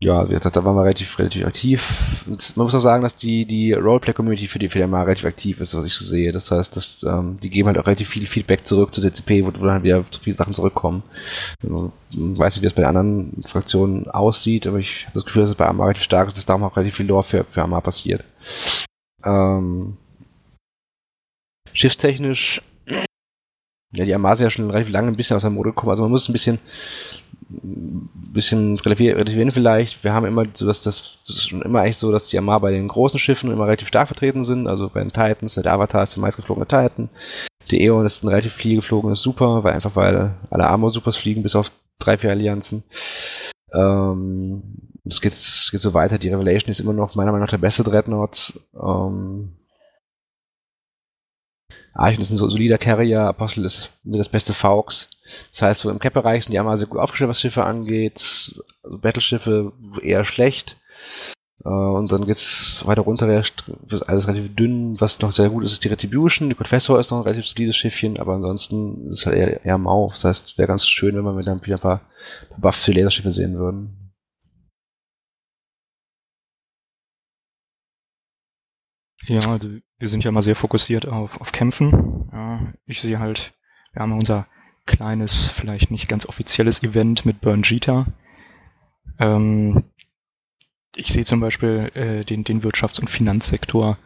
ja, wie gesagt, da waren wir relativ, relativ aktiv. Man muss auch sagen, dass die, die Roleplay-Community für die Firma relativ aktiv ist, was ich so sehe. Das heißt, dass, ähm, die geben halt auch relativ viel Feedback zurück zu CCP, wo, wo dann wieder zu viele Sachen zurückkommen. Ich weiß nicht, wie das bei den anderen Fraktionen aussieht, aber ich habe das Gefühl, dass es bei Amar relativ stark ist, dass da auch relativ viel Lore für, für Amar passiert. Ähm, schiffstechnisch Ja, die Amar sind ja schon relativ lange ein bisschen aus der Mode gekommen. Also man muss ein bisschen, bisschen relativieren vielleicht. Wir haben immer so, dass das, das ist schon immer eigentlich so, dass die Amar bei den großen Schiffen immer relativ stark vertreten sind. Also bei den Titans, der Avatar ist der meistgeflogene Titan. Der Eon ist ein relativ viel geflogenes Super, weil einfach weil alle Armor-Supers fliegen, bis auf drei, vier Allianzen. Ähm, es geht, geht so weiter. Die Revelation ist immer noch meiner Meinung nach der beste Dreadnoughts. Ähm, Archen ist ein solider Carrier, Apostel ist das beste Faux. Das heißt, so im Cap-Bereich sind die einmal sehr gut aufgestellt, was Schiffe angeht. Also Battleschiffe eher schlecht. Äh, und dann geht's weiter runter, wird alles relativ dünn. Was noch sehr gut ist, ist die Retribution. Die Confessor ist noch ein relativ solides Schiffchen, aber ansonsten ist es halt eher, eher mau. Das heißt, wäre ganz schön, wenn wir dann wieder ein paar, paar Buffs für Laserschiffe sehen würden. Ja, also wir sind ja mal sehr fokussiert auf, auf Kämpfen. Ja, ich sehe halt, wir haben unser kleines, vielleicht nicht ganz offizielles Event mit Burn Jita. Ähm, ich sehe zum Beispiel äh, den, den Wirtschafts- und Finanzsektor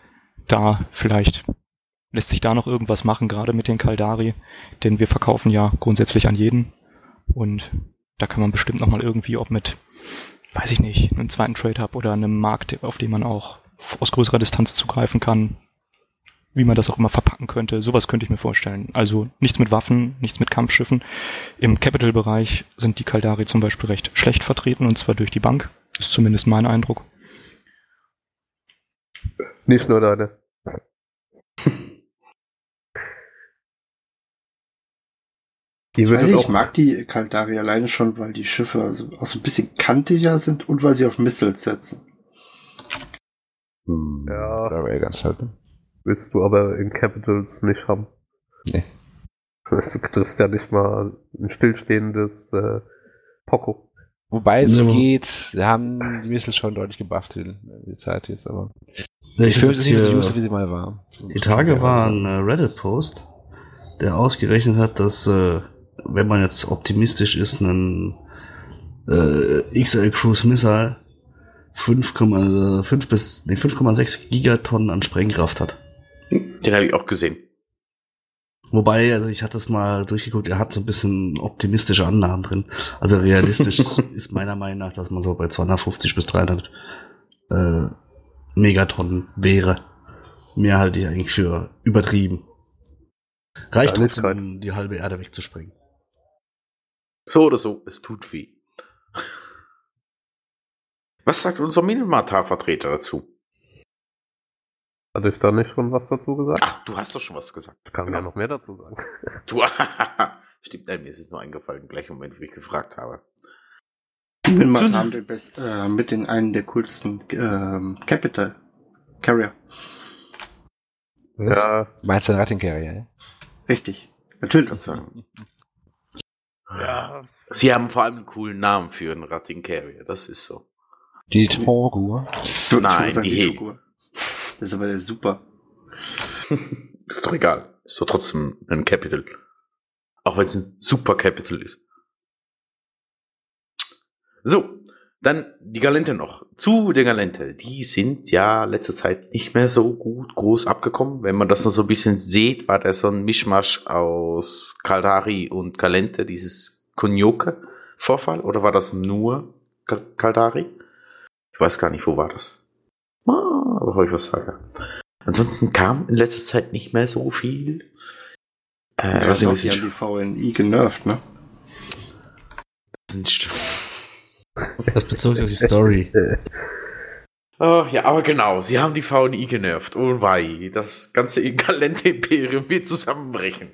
da vielleicht lässt sich da noch irgendwas machen, gerade mit den Kaldari, denn wir verkaufen ja grundsätzlich an jeden und da kann man bestimmt noch mal irgendwie, ob mit, weiß ich nicht, einem zweiten Trade Hub oder einem Markt, auf dem man auch aus größerer Distanz zugreifen kann, wie man das auch immer verpacken könnte. Sowas könnte ich mir vorstellen. Also nichts mit Waffen, nichts mit Kampfschiffen. Im Capital-Bereich sind die Kaldari zum Beispiel recht schlecht vertreten und zwar durch die Bank. Ist zumindest mein Eindruck. Nicht nur deine. Ich, weiß nicht, ich mag die Kaldari alleine schon, weil die Schiffe also auch so ein bisschen kantiger sind und weil sie auf Missiles setzen. Hm, Ja. Da wäre ganz halt. Willst du aber in Capitals nicht haben. Nee. Du triffst ja nicht mal ein stillstehendes äh, Poco. Wobei es Ja, aber- geht, wir haben die Missiles schon deutlich gebufft in der Zeit jetzt, aber Ja, ich finde es nicht so useful, wie sie mal war. Die Tage war ein äh, Reddit-Post, der ausgerechnet hat, dass, äh, wenn man jetzt optimistisch ist, ein äh, XL Cruise Missile 5,5 bis nee, 5,6 Gigatonnen an Sprengkraft hat. Den habe ich auch gesehen. Wobei, also ich hatte es mal durchgeguckt, er hat so ein bisschen optimistische Annahmen drin. Also realistisch ist meiner Meinung nach, dass man so bei 250 bis 300 äh, Megatonnen wäre. Mehr halte ich eigentlich für übertrieben. Reicht trotzdem, Kleinigkeit. um die halbe Erde wegzusprengen. So oder so, es tut weh. Was sagt unser Minimatar-Vertreter dazu? Hatte ich da nicht schon was dazu gesagt? Ach, du hast doch schon was gesagt. Ich kann Genau. ja noch mehr dazu sagen. Du, stimmt, nein, mir ist es nur eingefallen, im gleichen Moment, wo ich gefragt habe. Bin Zu- mal haben den best, äh, mit den einen der coolsten ähm, Capital Carrier. Ja, Meinst du den Ratting Carrier, ja? Richtig. Natürlich. Kannst sagen. ja. Sie haben vor allem einen coolen Namen für einen Ratting Carrier, das ist so. Die Torgur. Ich Nein, die die Figur. Das ist aber der super. Ist doch egal. Ist doch trotzdem ein Capital. Auch wenn es ein Super Capital ist. So, dann die Galente noch. Zu der Galente. Die sind ja letzte Zeit nicht mehr so gut groß abgekommen. Wenn man das noch so ein bisschen sieht, war das so ein Mischmasch aus Kaldari und Galente, dieses Konyoke-Vorfall. Oder war das nur Ka- Kaldari? Ich weiß gar nicht, wo war das. Ah, bevor ich was sage. Ansonsten kam in letzter Zeit nicht mehr so viel. Äh, Ja, was ist die haben die VNI genervt, ne? Das bezog sich auf die Story. Oh, ja, aber genau, sie haben die VNI genervt. Oh wei, das ganze galente Imperium wird zusammenbrechen.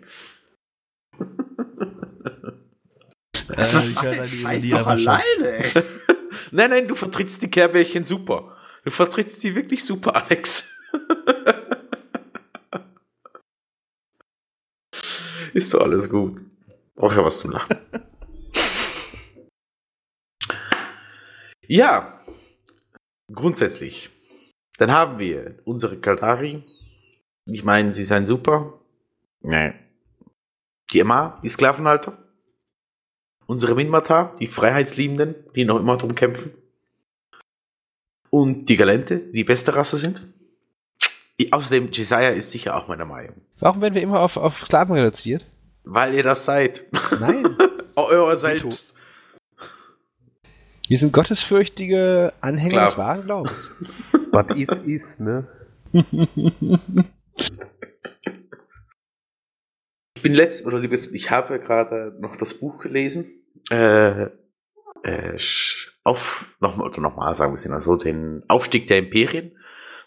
Was, was macht der Scheiß doch alleine, ey? nein, nein, du vertrittst die Kehrbärchen super. Du vertrittst die wirklich super, Alex. Ist doch alles gut. Brauch ja was zum Lachen. ja, grundsätzlich. Dann haben wir unsere Kaldari. Ich meine, sie seien super. Nee. Die Emma, die Sklavenhalter. Unsere Minmata, die Freiheitsliebenden, die noch immer drum kämpfen. Und die Galente, die beste Rasse sind. Außerdem, Jesiah ist sicher auch meiner Meinung. Warum werden wir immer auf, auf Sklaven reduziert? Weil ihr das seid. Nein. Euer selbst. Wir sind gottesfürchtige Anhänger Klar. des wahren Glaubens. But is is, ne? Ich bin letzt, oder liebes, ich habe gerade noch das Buch gelesen. Äh, äh, sch- auf, nochmal, oder nochmal sagen wir es mal so, den Aufstieg der Imperien,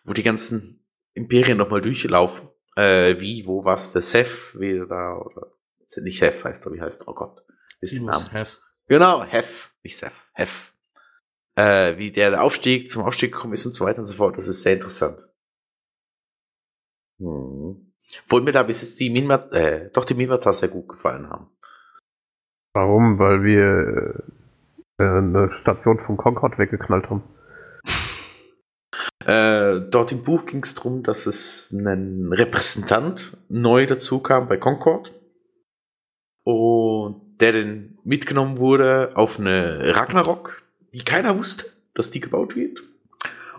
wo die ganzen Imperien nochmal durchlaufen. Äh, wie, wo, was, der Seth, wie da, oder, nicht Seth heißt er, wie heißt er? Oh Gott. Ist der Name. Have. Genau, Hef, nicht Seth, Hef. Äh, wie der Aufstieg zum Aufstieg gekommen ist und so weiter und so fort. Das ist sehr interessant. Hm. Obwohl mir da bis jetzt die Minmat, äh, doch die Minmatas sehr gut gefallen haben. Warum? Weil wir eine Station von Concord weggeknallt haben. Äh, dort im Buch ging es darum, dass es einen Repräsentant neu dazu kam bei Concord. Und der dann mitgenommen wurde auf eine Ragnarok, die keiner wusste, dass die gebaut wird.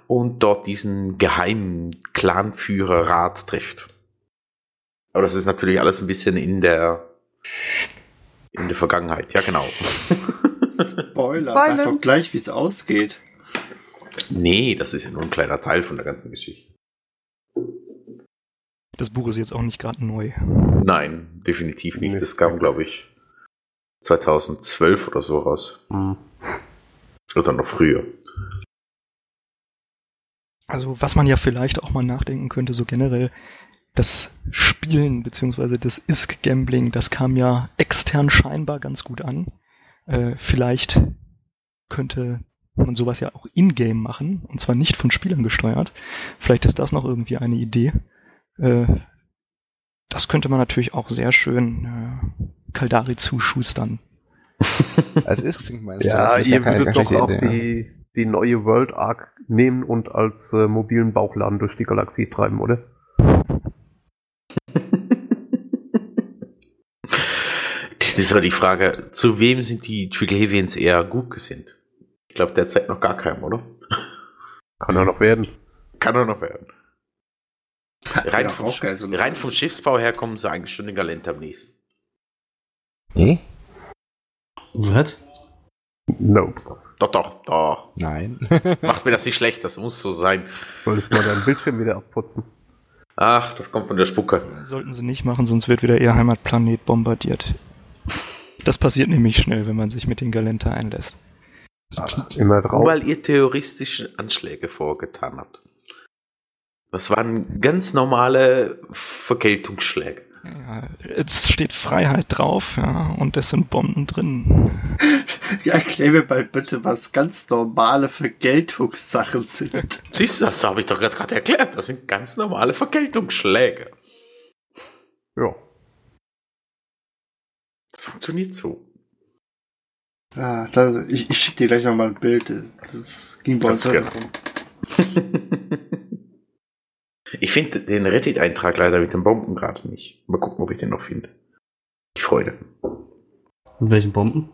Und dort diesen geheimen Clanführer-Rat trifft. Aber das ist natürlich alles ein bisschen in der in der Vergangenheit. Ja, genau. Spoiler, sag doch gleich, wie es ausgeht. nee, das ist ja nur ein kleiner Teil von der ganzen Geschichte. Das Buch ist jetzt auch nicht gerade neu. Nein, definitiv nicht. Nee. Das kam, glaube ich, 2012 oder so raus. Hm. Oder noch früher. Also was man ja vielleicht auch mal nachdenken könnte, so generell, das Spielen beziehungsweise das ISK-Gambling, das kam ja extern scheinbar ganz gut an. Äh, vielleicht könnte man sowas ja auch in-game machen, und zwar nicht von Spielern gesteuert. Vielleicht ist das noch irgendwie eine Idee. Äh, das könnte man natürlich auch sehr schön äh, Kaldari zuschustern. Also ist meinst du? Ja, ihr ja keine, würdet doch auch Idee, die, die neue World Arc nehmen und als äh, mobilen Bauchladen durch die Galaxie treiben, oder? Das ist aber die Frage, zu wem sind die Triglavians eher gut gesinnt? Ich glaube derzeit noch gar keinem, oder? Kann ja noch werden. Kann er noch werden. Rein, Ja, vom, auch geil, so rein vom Schiffsbau her kommen sie eigentlich schon in Galent am nächsten. Nee? Was? Nope. Doch, doch, doch. Nein. Macht mir das nicht schlecht, das muss so sein. Solltest mal deinen Bildschirm wieder abputzen. Ach, das kommt von der Spucke. Sollten sie nicht machen, sonst wird wieder ihr Heimatplanet bombardiert. Das passiert nämlich schnell, wenn man sich mit den Galenta einlässt. Immer drauf. Weil ihr terroristische Anschläge vorgetan habt. Das waren ganz normale Vergeltungsschläge. Ja, es steht Freiheit drauf, ja, und es sind Bomben drin. Ja, erklär mir mal bitte, was ganz normale Vergeltungssachen sind. Siehst du, das habe ich doch gerade erklärt. Das sind ganz normale Vergeltungsschläge. Ja. Das funktioniert so. Ja, das, ich, ich schicke dir gleich nochmal ein Bild. Das ging bei uns. Ich finde den Reddit-Eintrag leider mit den Bomben gerade nicht. Mal gucken, ob ich den noch finde. Die Freude. Mit welchen Bomben?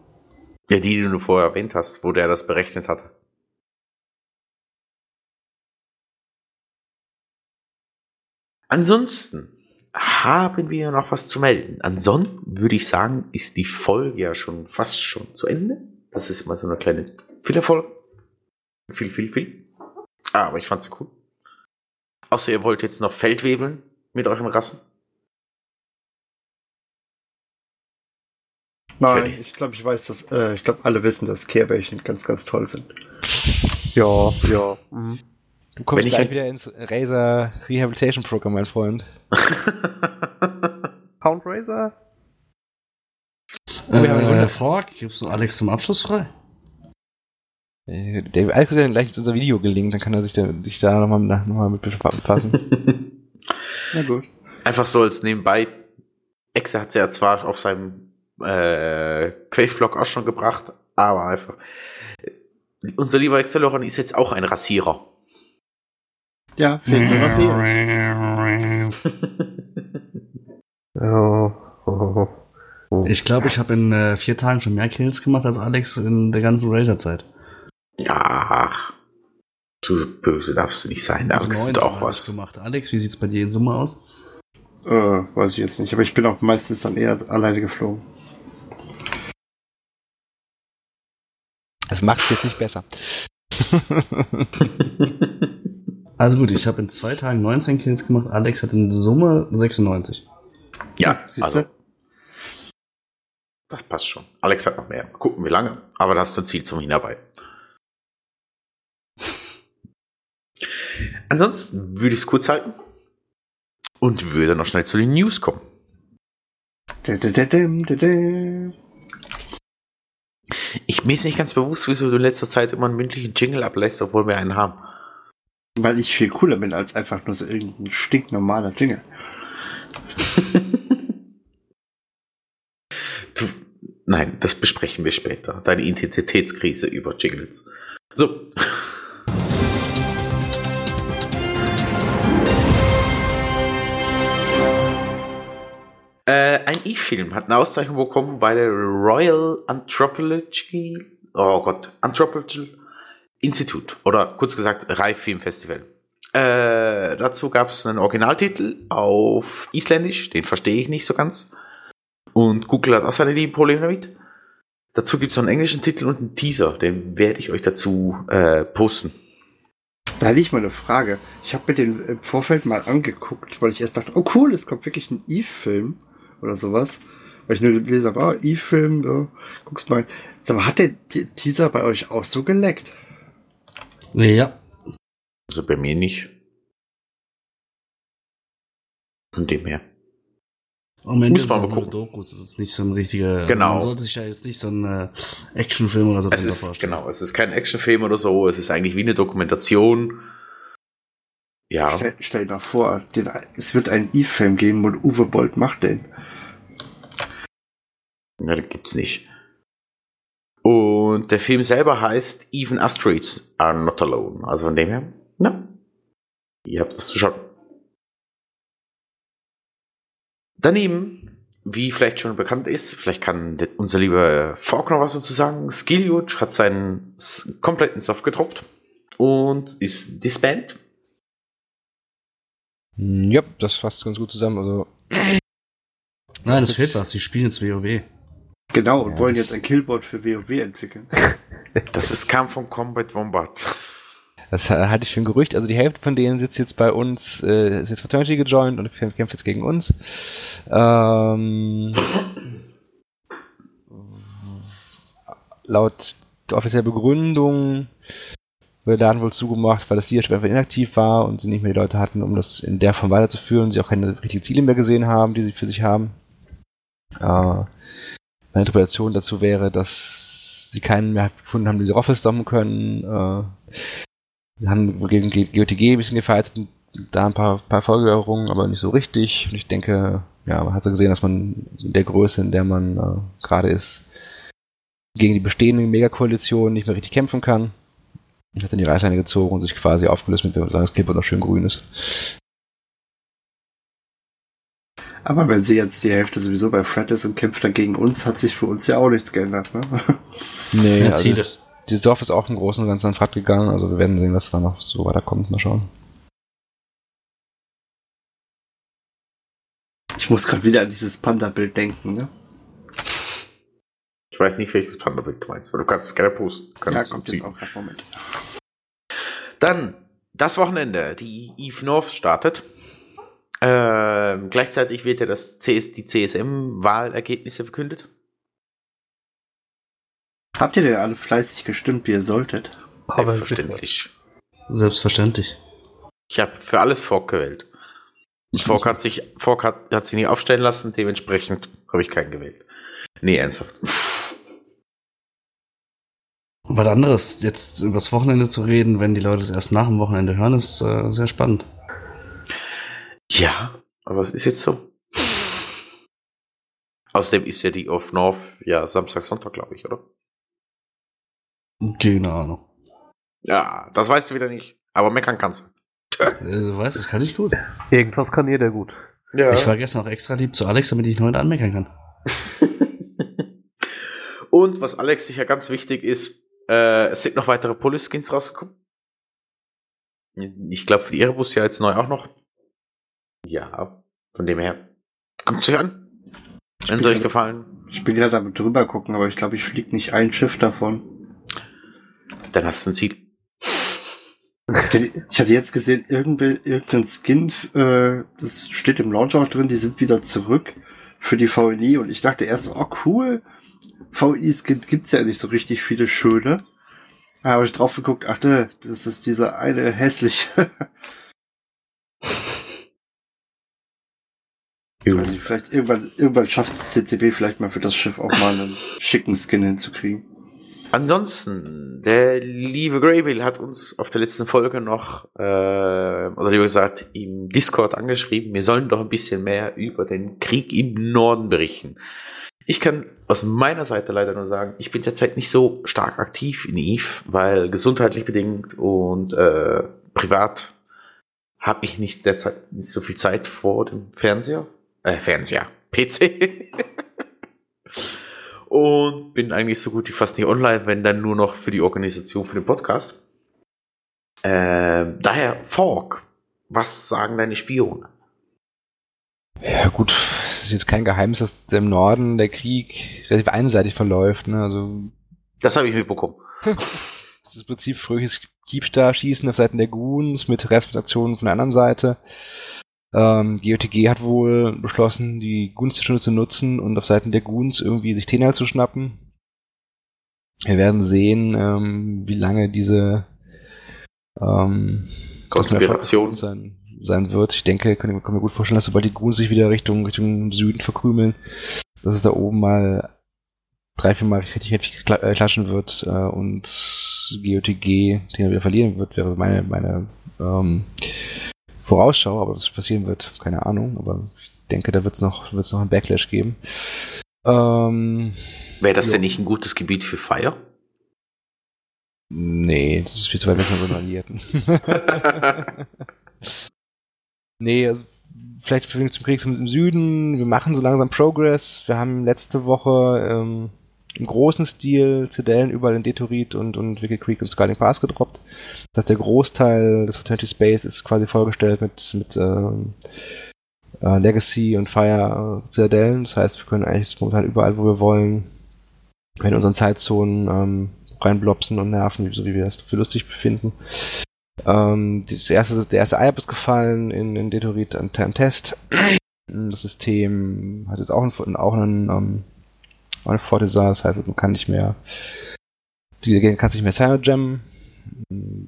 Ja, die, die du vorher erwähnt hast, wo der das berechnet hat. Ansonsten haben wir noch was zu melden. Ansonsten würde ich sagen, ist die Folge ja schon fast schon zu Ende. Das ist mal so eine kleine Fillerfolge. Viel, viel, viel. Ah, aber ich fand sie cool. Außer ihr wollt jetzt noch Feldwebeln mit euren Rassen. Nein, ich glaube, ich weiß, dass, äh, ich glaube, alle wissen, dass Kehrbällchen ganz, ganz toll sind. Ja, ja. Mhm. Du kommst Wenn ich gleich ein- wieder ins Razer Rehabilitation Program, mein Freund. Pound Razor? wir haben einen Äh, Wunder- Frog, gibst du Alex zum Abschluss frei? Äh, Der Alex hat ja gleich unser Video gelinkt, dann kann er sich da, sich da nochmal noch mal mit befassen. Na gut. Einfach so als nebenbei. Exe hat sie ja zwar auf seinem äh, Quave-Blog auch schon gebracht, aber einfach. Unser lieber Exceleron ist jetzt auch ein Rasierer. Ja, fehlt nur noch. Oh. Oh. Ich glaube, ich habe in äh, vier Tagen schon mehr Kills gemacht als Alex in der ganzen Razer-Zeit. Ja. So böse darfst du nicht sein. Da Also du Tage auch was. gemacht. Alex, wie sieht's bei dir in Summe aus? Äh, weiß ich jetzt nicht, aber ich bin auch meistens dann eher alleine geflogen. Das macht es jetzt nicht besser. Also gut, ich habe in zwei Tagen 19 Kills gemacht. Alex hat in Summe 96. Ja, siehst also, du? das passt schon. Alex hat noch mehr. Mal Gucken, wie lange. Aber da hast du ein Ziel zum Hinarbei. Ansonsten würde ich es kurz halten und würde noch schnell zu den News kommen. Ich mir ist nicht ganz bewusst, wieso du in letzter Zeit immer einen mündlichen Jingle ablässt, obwohl wir einen haben. Weil ich viel cooler bin als einfach nur so irgendein stinknormaler Jingle. Du, nein, das besprechen wir später. Deine Identitätskrise über Jingles. So. Äh, ein E-Film hat eine Auszeichnung bekommen bei der Royal Anthropology, oh Gott, Anthropology Institute oder kurz gesagt Rai Film Festival. Äh, dazu gab es einen Originaltitel auf Isländisch, den verstehe ich nicht so ganz. Und Google hat auch seine lieben Probleme damit. Dazu gibt es noch einen englischen Titel und einen Teaser, den werde ich euch dazu äh, posten. Da hätte ich mal eine Frage. Ich habe mir den im Vorfeld mal angeguckt, weil ich erst dachte, oh cool, es kommt wirklich ein Eve-Film oder sowas. Weil ich nur gelesen habe, ah, Eve-Film, ja, guck's mal. Sag mal, hat der Teaser bei euch auch so geleckt? Ja. Also bei mir nicht. Von dem her. Am Ende Muss ist man es mal gucken. Dokus. Es ist nicht so ein richtiger. Genau. Man sollte sich da jetzt nicht so einen äh, Actionfilm oder so Es ist, vorstellen. genau, es ist kein Actionfilm oder so, es ist eigentlich wie eine Dokumentation. Ja, Stell, stell dir mal vor, den, es wird einen Eve-Film geben und Uwe Boll macht den. ja das gibt's nicht. Und der Film selber heißt Even Asteroids Are Not Alone. Also von dem her, na, ihr habt was zu schauen. Daneben, wie vielleicht schon bekannt ist, vielleicht kann unser lieber Falk noch was dazu sagen, Skillywood hat seinen kompletten Soft gedroppt und ist disband. Hm, Ja, das fasst ganz gut zusammen. Also, Nein, es Jetzt- fehlt was. Die spielen jetzt WoW. Genau, und Ja, wollen jetzt ein Killboard für WoW entwickeln. Das ist kam von Combat Wombat. das halte ich für ein Gerücht. Also die Hälfte von denen sitzt jetzt bei uns, äh, ist jetzt Fraternity gejoint und kämpft jetzt gegen uns. Ähm, laut der offiziellen Begründung wurde der Laden wohl zugemacht, weil das Leadership einfach inaktiv war und sie nicht mehr die Leute hatten, um das in der Form weiterzuführen. Sie auch keine richtigen Ziele mehr gesehen haben, die sie für sich haben. Äh, meine Interpretation dazu wäre, dass sie keinen mehr gefunden haben, die sie raufstommen können. Äh, sie haben gegen GOTG ein bisschen und da ein paar, paar Folgerungen, aber nicht so richtig. Und ich denke, ja, man hat so gesehen, dass man in der Größe, in der man äh, gerade ist, gegen die bestehende Megakoalition nicht mehr richtig kämpfen kann. Hat dann die Reißleine gezogen und sich quasi aufgelöst, mit solange das Clipboard noch schön grün ist. Aber wenn sie jetzt die Hälfte sowieso bei Fred ist und kämpft dann gegen uns, hat sich für uns ja auch nichts geändert. Ne? Nee, Ja, also die Surf ist auch im Großen und Ganzen an Fahrt gegangen, also wir werden sehen, was da noch so weiterkommt. Mal schauen. Ich muss gerade wieder an dieses Panda-Bild denken. Ne? Ich weiß nicht, welches Panda-Bild du meinst, aber du kannst es gerne posten. Ja, kommt du jetzt ziehen. auch gerade Moment. Dann, das Wochenende, die Eve North startet. Ähm, gleichzeitig wird ja das CS, die CSM-Wahlergebnisse verkündet. Habt ihr denn alle fleißig gestimmt, wie ihr solltet? Selbstverständlich. Selbstverständlich. Ich habe für alles Fork gewählt. Fork hat sich, Fork hat, hat sich nicht aufstellen lassen, dementsprechend habe ich keinen gewählt. Nee, ernsthaft. Was anderes, jetzt übers Wochenende zu reden, wenn die Leute es erst nach dem Wochenende hören, ist äh, sehr spannend. Ja, aber es ist jetzt so. Außerdem ist ja die Off North ja Samstag, Sonntag, glaube ich, oder? Keine Ahnung. Ja, das weißt du wieder nicht. Aber meckern kannst du. Äh, du weißt, das kann ich gut. Irgendwas kann jeder gut. Ja. Ich war gestern auch extra lieb zu Alex, damit ich ihn heute anmeckern kann. Und was Alex sicher ganz wichtig ist, äh, es sind noch weitere Police-Skins rausgekommen. Ich glaube, für die Erebus ja jetzt neu auch noch. Ja, Von dem her, guckt euch an. Wenn es euch gefallen, Ich bin gerade damit drüber gucken, aber ich glaube, ich fliege nicht ein Schiff davon. dann hast du ein Ziel. Ich hatte jetzt gesehen, irgendein, Skin, äh, das steht im Launcher auch drin, die sind wieder zurück für die VNI und ich dachte erst, so, oh cool, VNI-Skin gibt's ja nicht so richtig viele schöne. Da habe ich drauf geguckt, ach ne, das ist dieser eine hässliche. Also vielleicht irgendwann, irgendwann schafft es CCB vielleicht mal für das Schiff auch mal einen schicken Skin hinzukriegen. Ansonsten, der liebe Greybill hat uns auf der letzten Folge noch, äh, oder lieber gesagt, im Discord angeschrieben, wir sollen doch ein bisschen mehr über den Krieg im Norden berichten. Ich kann aus meiner Seite leider nur sagen, ich bin derzeit nicht so stark aktiv in Eve, weil gesundheitlich bedingt und äh, privat habe ich nicht derzeit nicht so viel Zeit vor dem Fernseher. Äh, Fernseher. PC. und bin eigentlich so gut wie fast nicht online, wenn dann nur noch für die Organisation für den Podcast. Ähm, daher, Fork, was sagen deine Spione? Ja gut, es ist jetzt kein Geheimnis, dass im Norden der Krieg relativ einseitig verläuft. Ne? Also Das habe ich mitbekommen. es ist im Prinzip fröhliches Diebstahlschießen auf Seiten der Goons mit Respektaktionen von der anderen Seite. Ähm, GOTG hat wohl beschlossen, die Gunst-Stunde zu nutzen und auf Seiten der Goons irgendwie sich Tenal zu schnappen. Wir werden sehen, ähm, wie lange diese ähm, Konspiration. sein, sein wird. Ich denke, kann, ich- kann mir gut vorstellen, dass sobald die Goons sich wieder Richtung, Richtung Süden verkrümeln, dass es da oben mal drei, vier Mal richtig heftig äh, klatschen wird äh, und GOTG den er wieder verlieren wird, wäre meine, meine ähm, Vorausschau, aber was passieren wird, keine Ahnung, aber ich denke, da wird es noch, wird's noch einen Backlash geben. Ähm, Wäre das Ja. denn nicht ein gutes Gebiet für Fire? nee, das ist viel zu weit weg von unseren Alliierten. nee, also vielleicht für zum Krieg im Süden. Wir machen so langsam Progress. Wir haben letzte Woche ähm, im großen Stil Zedellen überall in Detorit und, und Wicked Creek und Scarling Pass gedroppt. Das heißt, der Großteil des Fraternity Space ist quasi vollgestellt mit, mit ähm, äh, Legacy und Fire äh, Zedellen. Das heißt, wir können eigentlich momentan überall, wo wir wollen, in unseren Zeitzonen ähm, reinblopsen und nerven, so wie wir das für lustig befinden. Ähm, das erste, der erste IAP ist gefallen in, in Detorit an, an Test. Das System hat jetzt auch einen, auch einen, ähm, auch eine Fortisa, das heißt, man kann nicht mehr, die kann nicht mehr Cyanogemmen.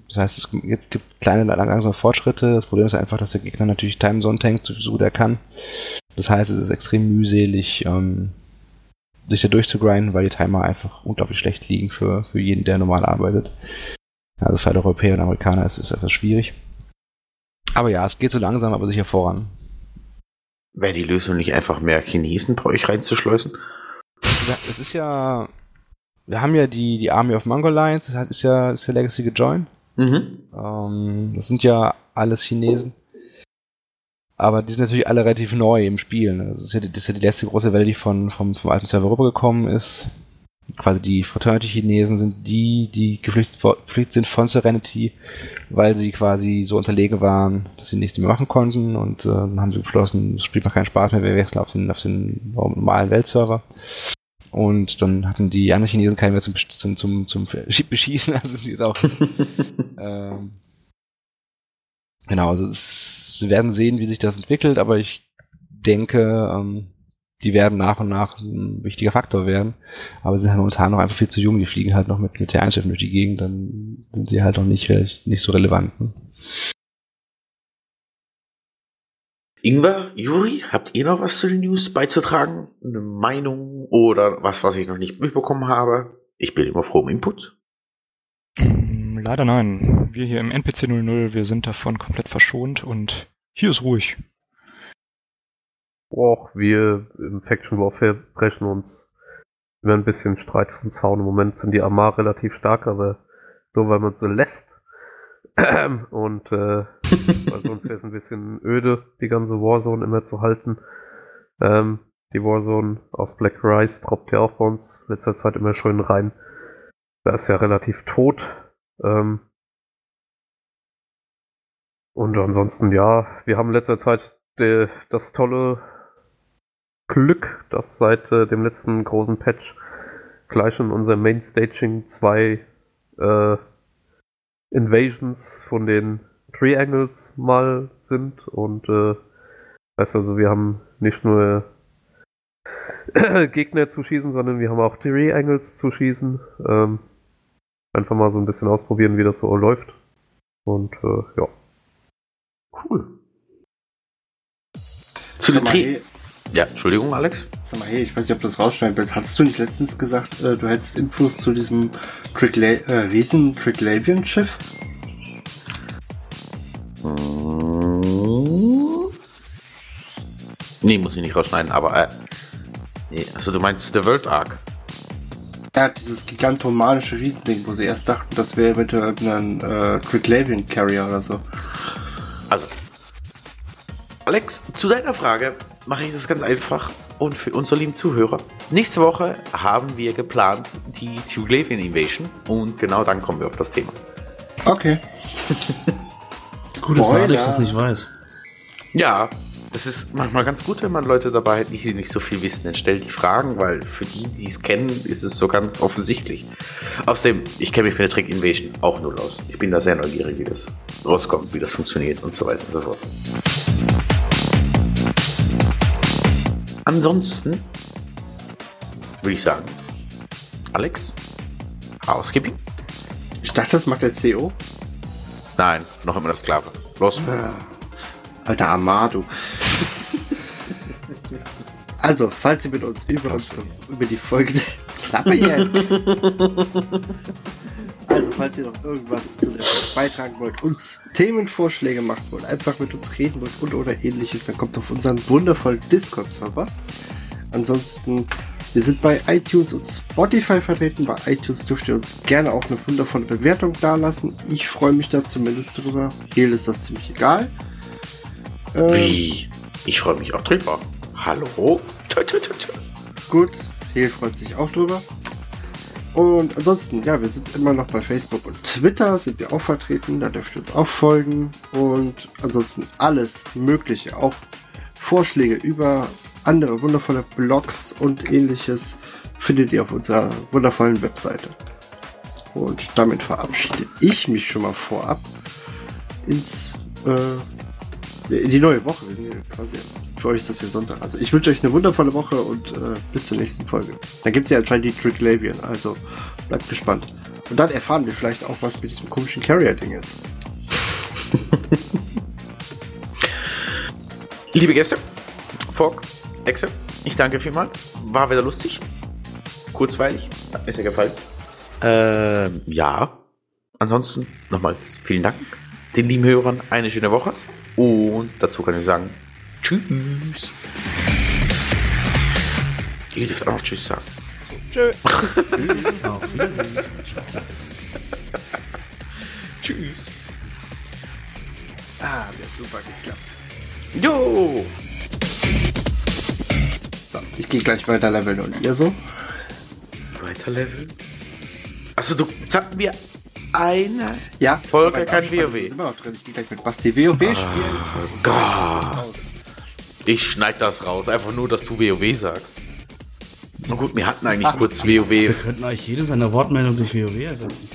Das heißt, es gibt, gibt kleine, langsame Fortschritte. Das Problem ist einfach, dass der Gegner natürlich Timezone tankt, so gut er kann. Das heißt, es ist extrem mühselig, ähm, sich da durchzugrinden, weil die Timer einfach unglaublich schlecht liegen für, für jeden, der normal arbeitet. Also für Europäer und Amerikaner ist es etwas schwierig. Aber ja, es geht so langsam, aber sicher voran. Wäre die Lösung nicht einfach mehr Chinesen bei euch reinzuschleusen? Es ist ja, wir haben ja die, die Army of Mongolians, das ist ja, ist ja Legacy gejoint. Mhm. Ähm, das sind ja alles Chinesen. Aber die sind natürlich alle relativ neu im Spiel. ne? Das ist ja die, das ist ja die letzte große Welle, die von, vom, vom alten Server rübergekommen ist. Quasi die Fraternity-Chinesen sind die, die geflüchtet, geflüchtet sind von Serenity, weil sie quasi so unterlegen waren, dass sie nichts mehr machen konnten. Und äh, dann haben sie beschlossen, es spielt mal keinen Spaß mehr, wir wechseln auf den, auf den normalen Weltserver. Und dann hatten die anderen Chinesen keinen mehr zum, zum, zum, zum Beschießen, also die jetzt auch ähm, genau, also es, wir werden sehen, wie sich das entwickelt, aber ich denke, ähm, die werden nach und nach ein wichtiger Faktor werden. Aber sie sind halt momentan noch einfach viel zu jung, die fliegen halt noch mit, mit der Einschiffen durch die Gegend, dann sind sie halt noch nicht, nicht so relevant. Ne? Ingwer, Juri, habt ihr noch was zu den News beizutragen? Eine Meinung oder was, was ich noch nicht mitbekommen habe? Ich bin immer froh um Input. Ähm, Leider nein. Wir hier im NPC 00, wir sind davon komplett verschont und hier ist ruhig. Auch wir im Faction Warfare brechen uns immer ein bisschen Streit vom Zaun. Im Moment sind die Amar relativ stark, aber nur weil man sie lässt. Und äh, weil sonst wäre es ein bisschen öde, die ganze Warzone immer zu halten. Ähm, die Warzone aus Black Rise droppt ja auch bei uns letzter Zeit immer schön rein. Da ist ja relativ tot. Ähm, und ansonsten, ja, wir haben letzter Zeit de, das tolle Glück, dass seit äh, dem letzten großen Patch gleich in unserem Main Staging zwei äh, Invasions von den Triangles mal sind und äh, heißt also, wir haben nicht nur Gegner zu schießen, sondern wir haben auch Triangles zu schießen. Ähm, einfach mal so ein bisschen ausprobieren, wie das so läuft. Und äh, ja. Cool. Zu den Tri Ja, Entschuldigung, Alex. sag mal, hey, ich weiß nicht, ob du das rausschneiden willst. Hattest du nicht letztens gesagt, äh, du hättest Infos zu diesem Trickla äh, riesen Tricklavian-Schiff? Nee, muss ich nicht rausschneiden, aber äh, nee, also du meinst The World Arc. Ja, dieses gigantomanische Riesending, wo sie erst dachten, das wäre eventuell ein äh, Tricklavian Carrier oder so. Also, Alex, zu deiner Frage mache ich das ganz einfach und für unsere lieben Zuhörer. Nächste Woche haben wir geplant die Tuglavian Invasion und genau dann kommen wir auf das Thema. Okay. Gut, dass. Alex das nicht weiß. Ja, das ist manchmal ganz gut, wenn man Leute dabei hat, die nicht so viel wissen. Dann stellt die Fragen, weil für die, die es kennen, ist es so ganz offensichtlich. Außerdem, ich kenne mich mit der Trick Invasion auch null aus. Ich bin da sehr neugierig, wie das rauskommt, wie das funktioniert und so weiter und so fort. Ansonsten würde ich sagen, Alex, Housekeeping? Ich dachte, das macht der CO. Nein, noch immer das Sklave. Los. Alter Amado. also, falls ihr mit uns über unsere, über die Folge Klappe jetzt. Also, falls ihr noch irgendwas zu der Folge beitragen wollt, uns Themenvorschläge machen wollt, einfach mit uns reden wollt und oder ähnliches, dann kommt auf unseren wundervollen Discord-Server. Ansonsten, wir sind bei iTunes und Spotify vertreten. Bei iTunes dürft ihr uns gerne auch eine wundervolle Bewertung dalassen. Ich freue mich da zumindest drüber. Hier ist das ziemlich egal. Ähm, Wie? Ich freue mich auch drüber. Hallo? Tö, tö, tö. Gut, Hehl freut sich auch drüber. Und ansonsten, ja, wir sind immer noch bei Facebook und Twitter, sind wir auch vertreten, da dürft ihr uns auch folgen. Und ansonsten alles Mögliche, auch Vorschläge über andere wundervolle Blogs und ähnliches findet ihr auf unserer wundervollen Webseite. Und damit verabschiede ich mich schon mal vorab ins äh, in die neue Woche. Wir sind ja quasi, für euch ist das hier Sonntag. Also ich wünsche euch eine wundervolle Woche und äh, bis zur nächsten Folge. Dann gibt es ja anscheinend die Tricklavian, also bleibt gespannt. Und dann erfahren wir vielleicht auch, was mit diesem komischen Carrier-Ding ist. Liebe Gäste, Fogg, Exe, ich danke vielmals. War wieder lustig. Kurzweilig. Hat mir sehr gefallen. Ähm, ja. Ansonsten nochmal vielen Dank. Den lieben Hörern eine schöne Woche. Und dazu kann ich sagen, tschüss. Ihr dürft auch Tschüss sagen. Wiedersehen. Tschüss. Ah, der hat super geklappt. Jo. So, ich gehe gleich weiter leveln und ihr so? Weiter Level. Achso, du jetzt hatten wir eine. Ja. Kann Abspann WoW. ist immer noch drin. Ich gehe gleich mit Basti WoW spielen. Gott. Ich schneid das raus, einfach nur, dass du WoW sagst. Na gut, wir hatten eigentlich kurz WoW. Wir könnten eigentlich jede seiner Wortmeldung durch WoW ersetzen.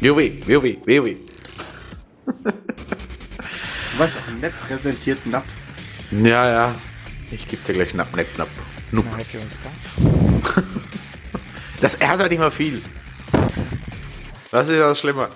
WoW, WoW, WoW. Du weißt auch, Map präsentiert Nap. Ja, ja. Ich geb dir gleich Napp, Napp, Napp. Nup. Das ärgert nicht mal viel. Das ist das Schlimme.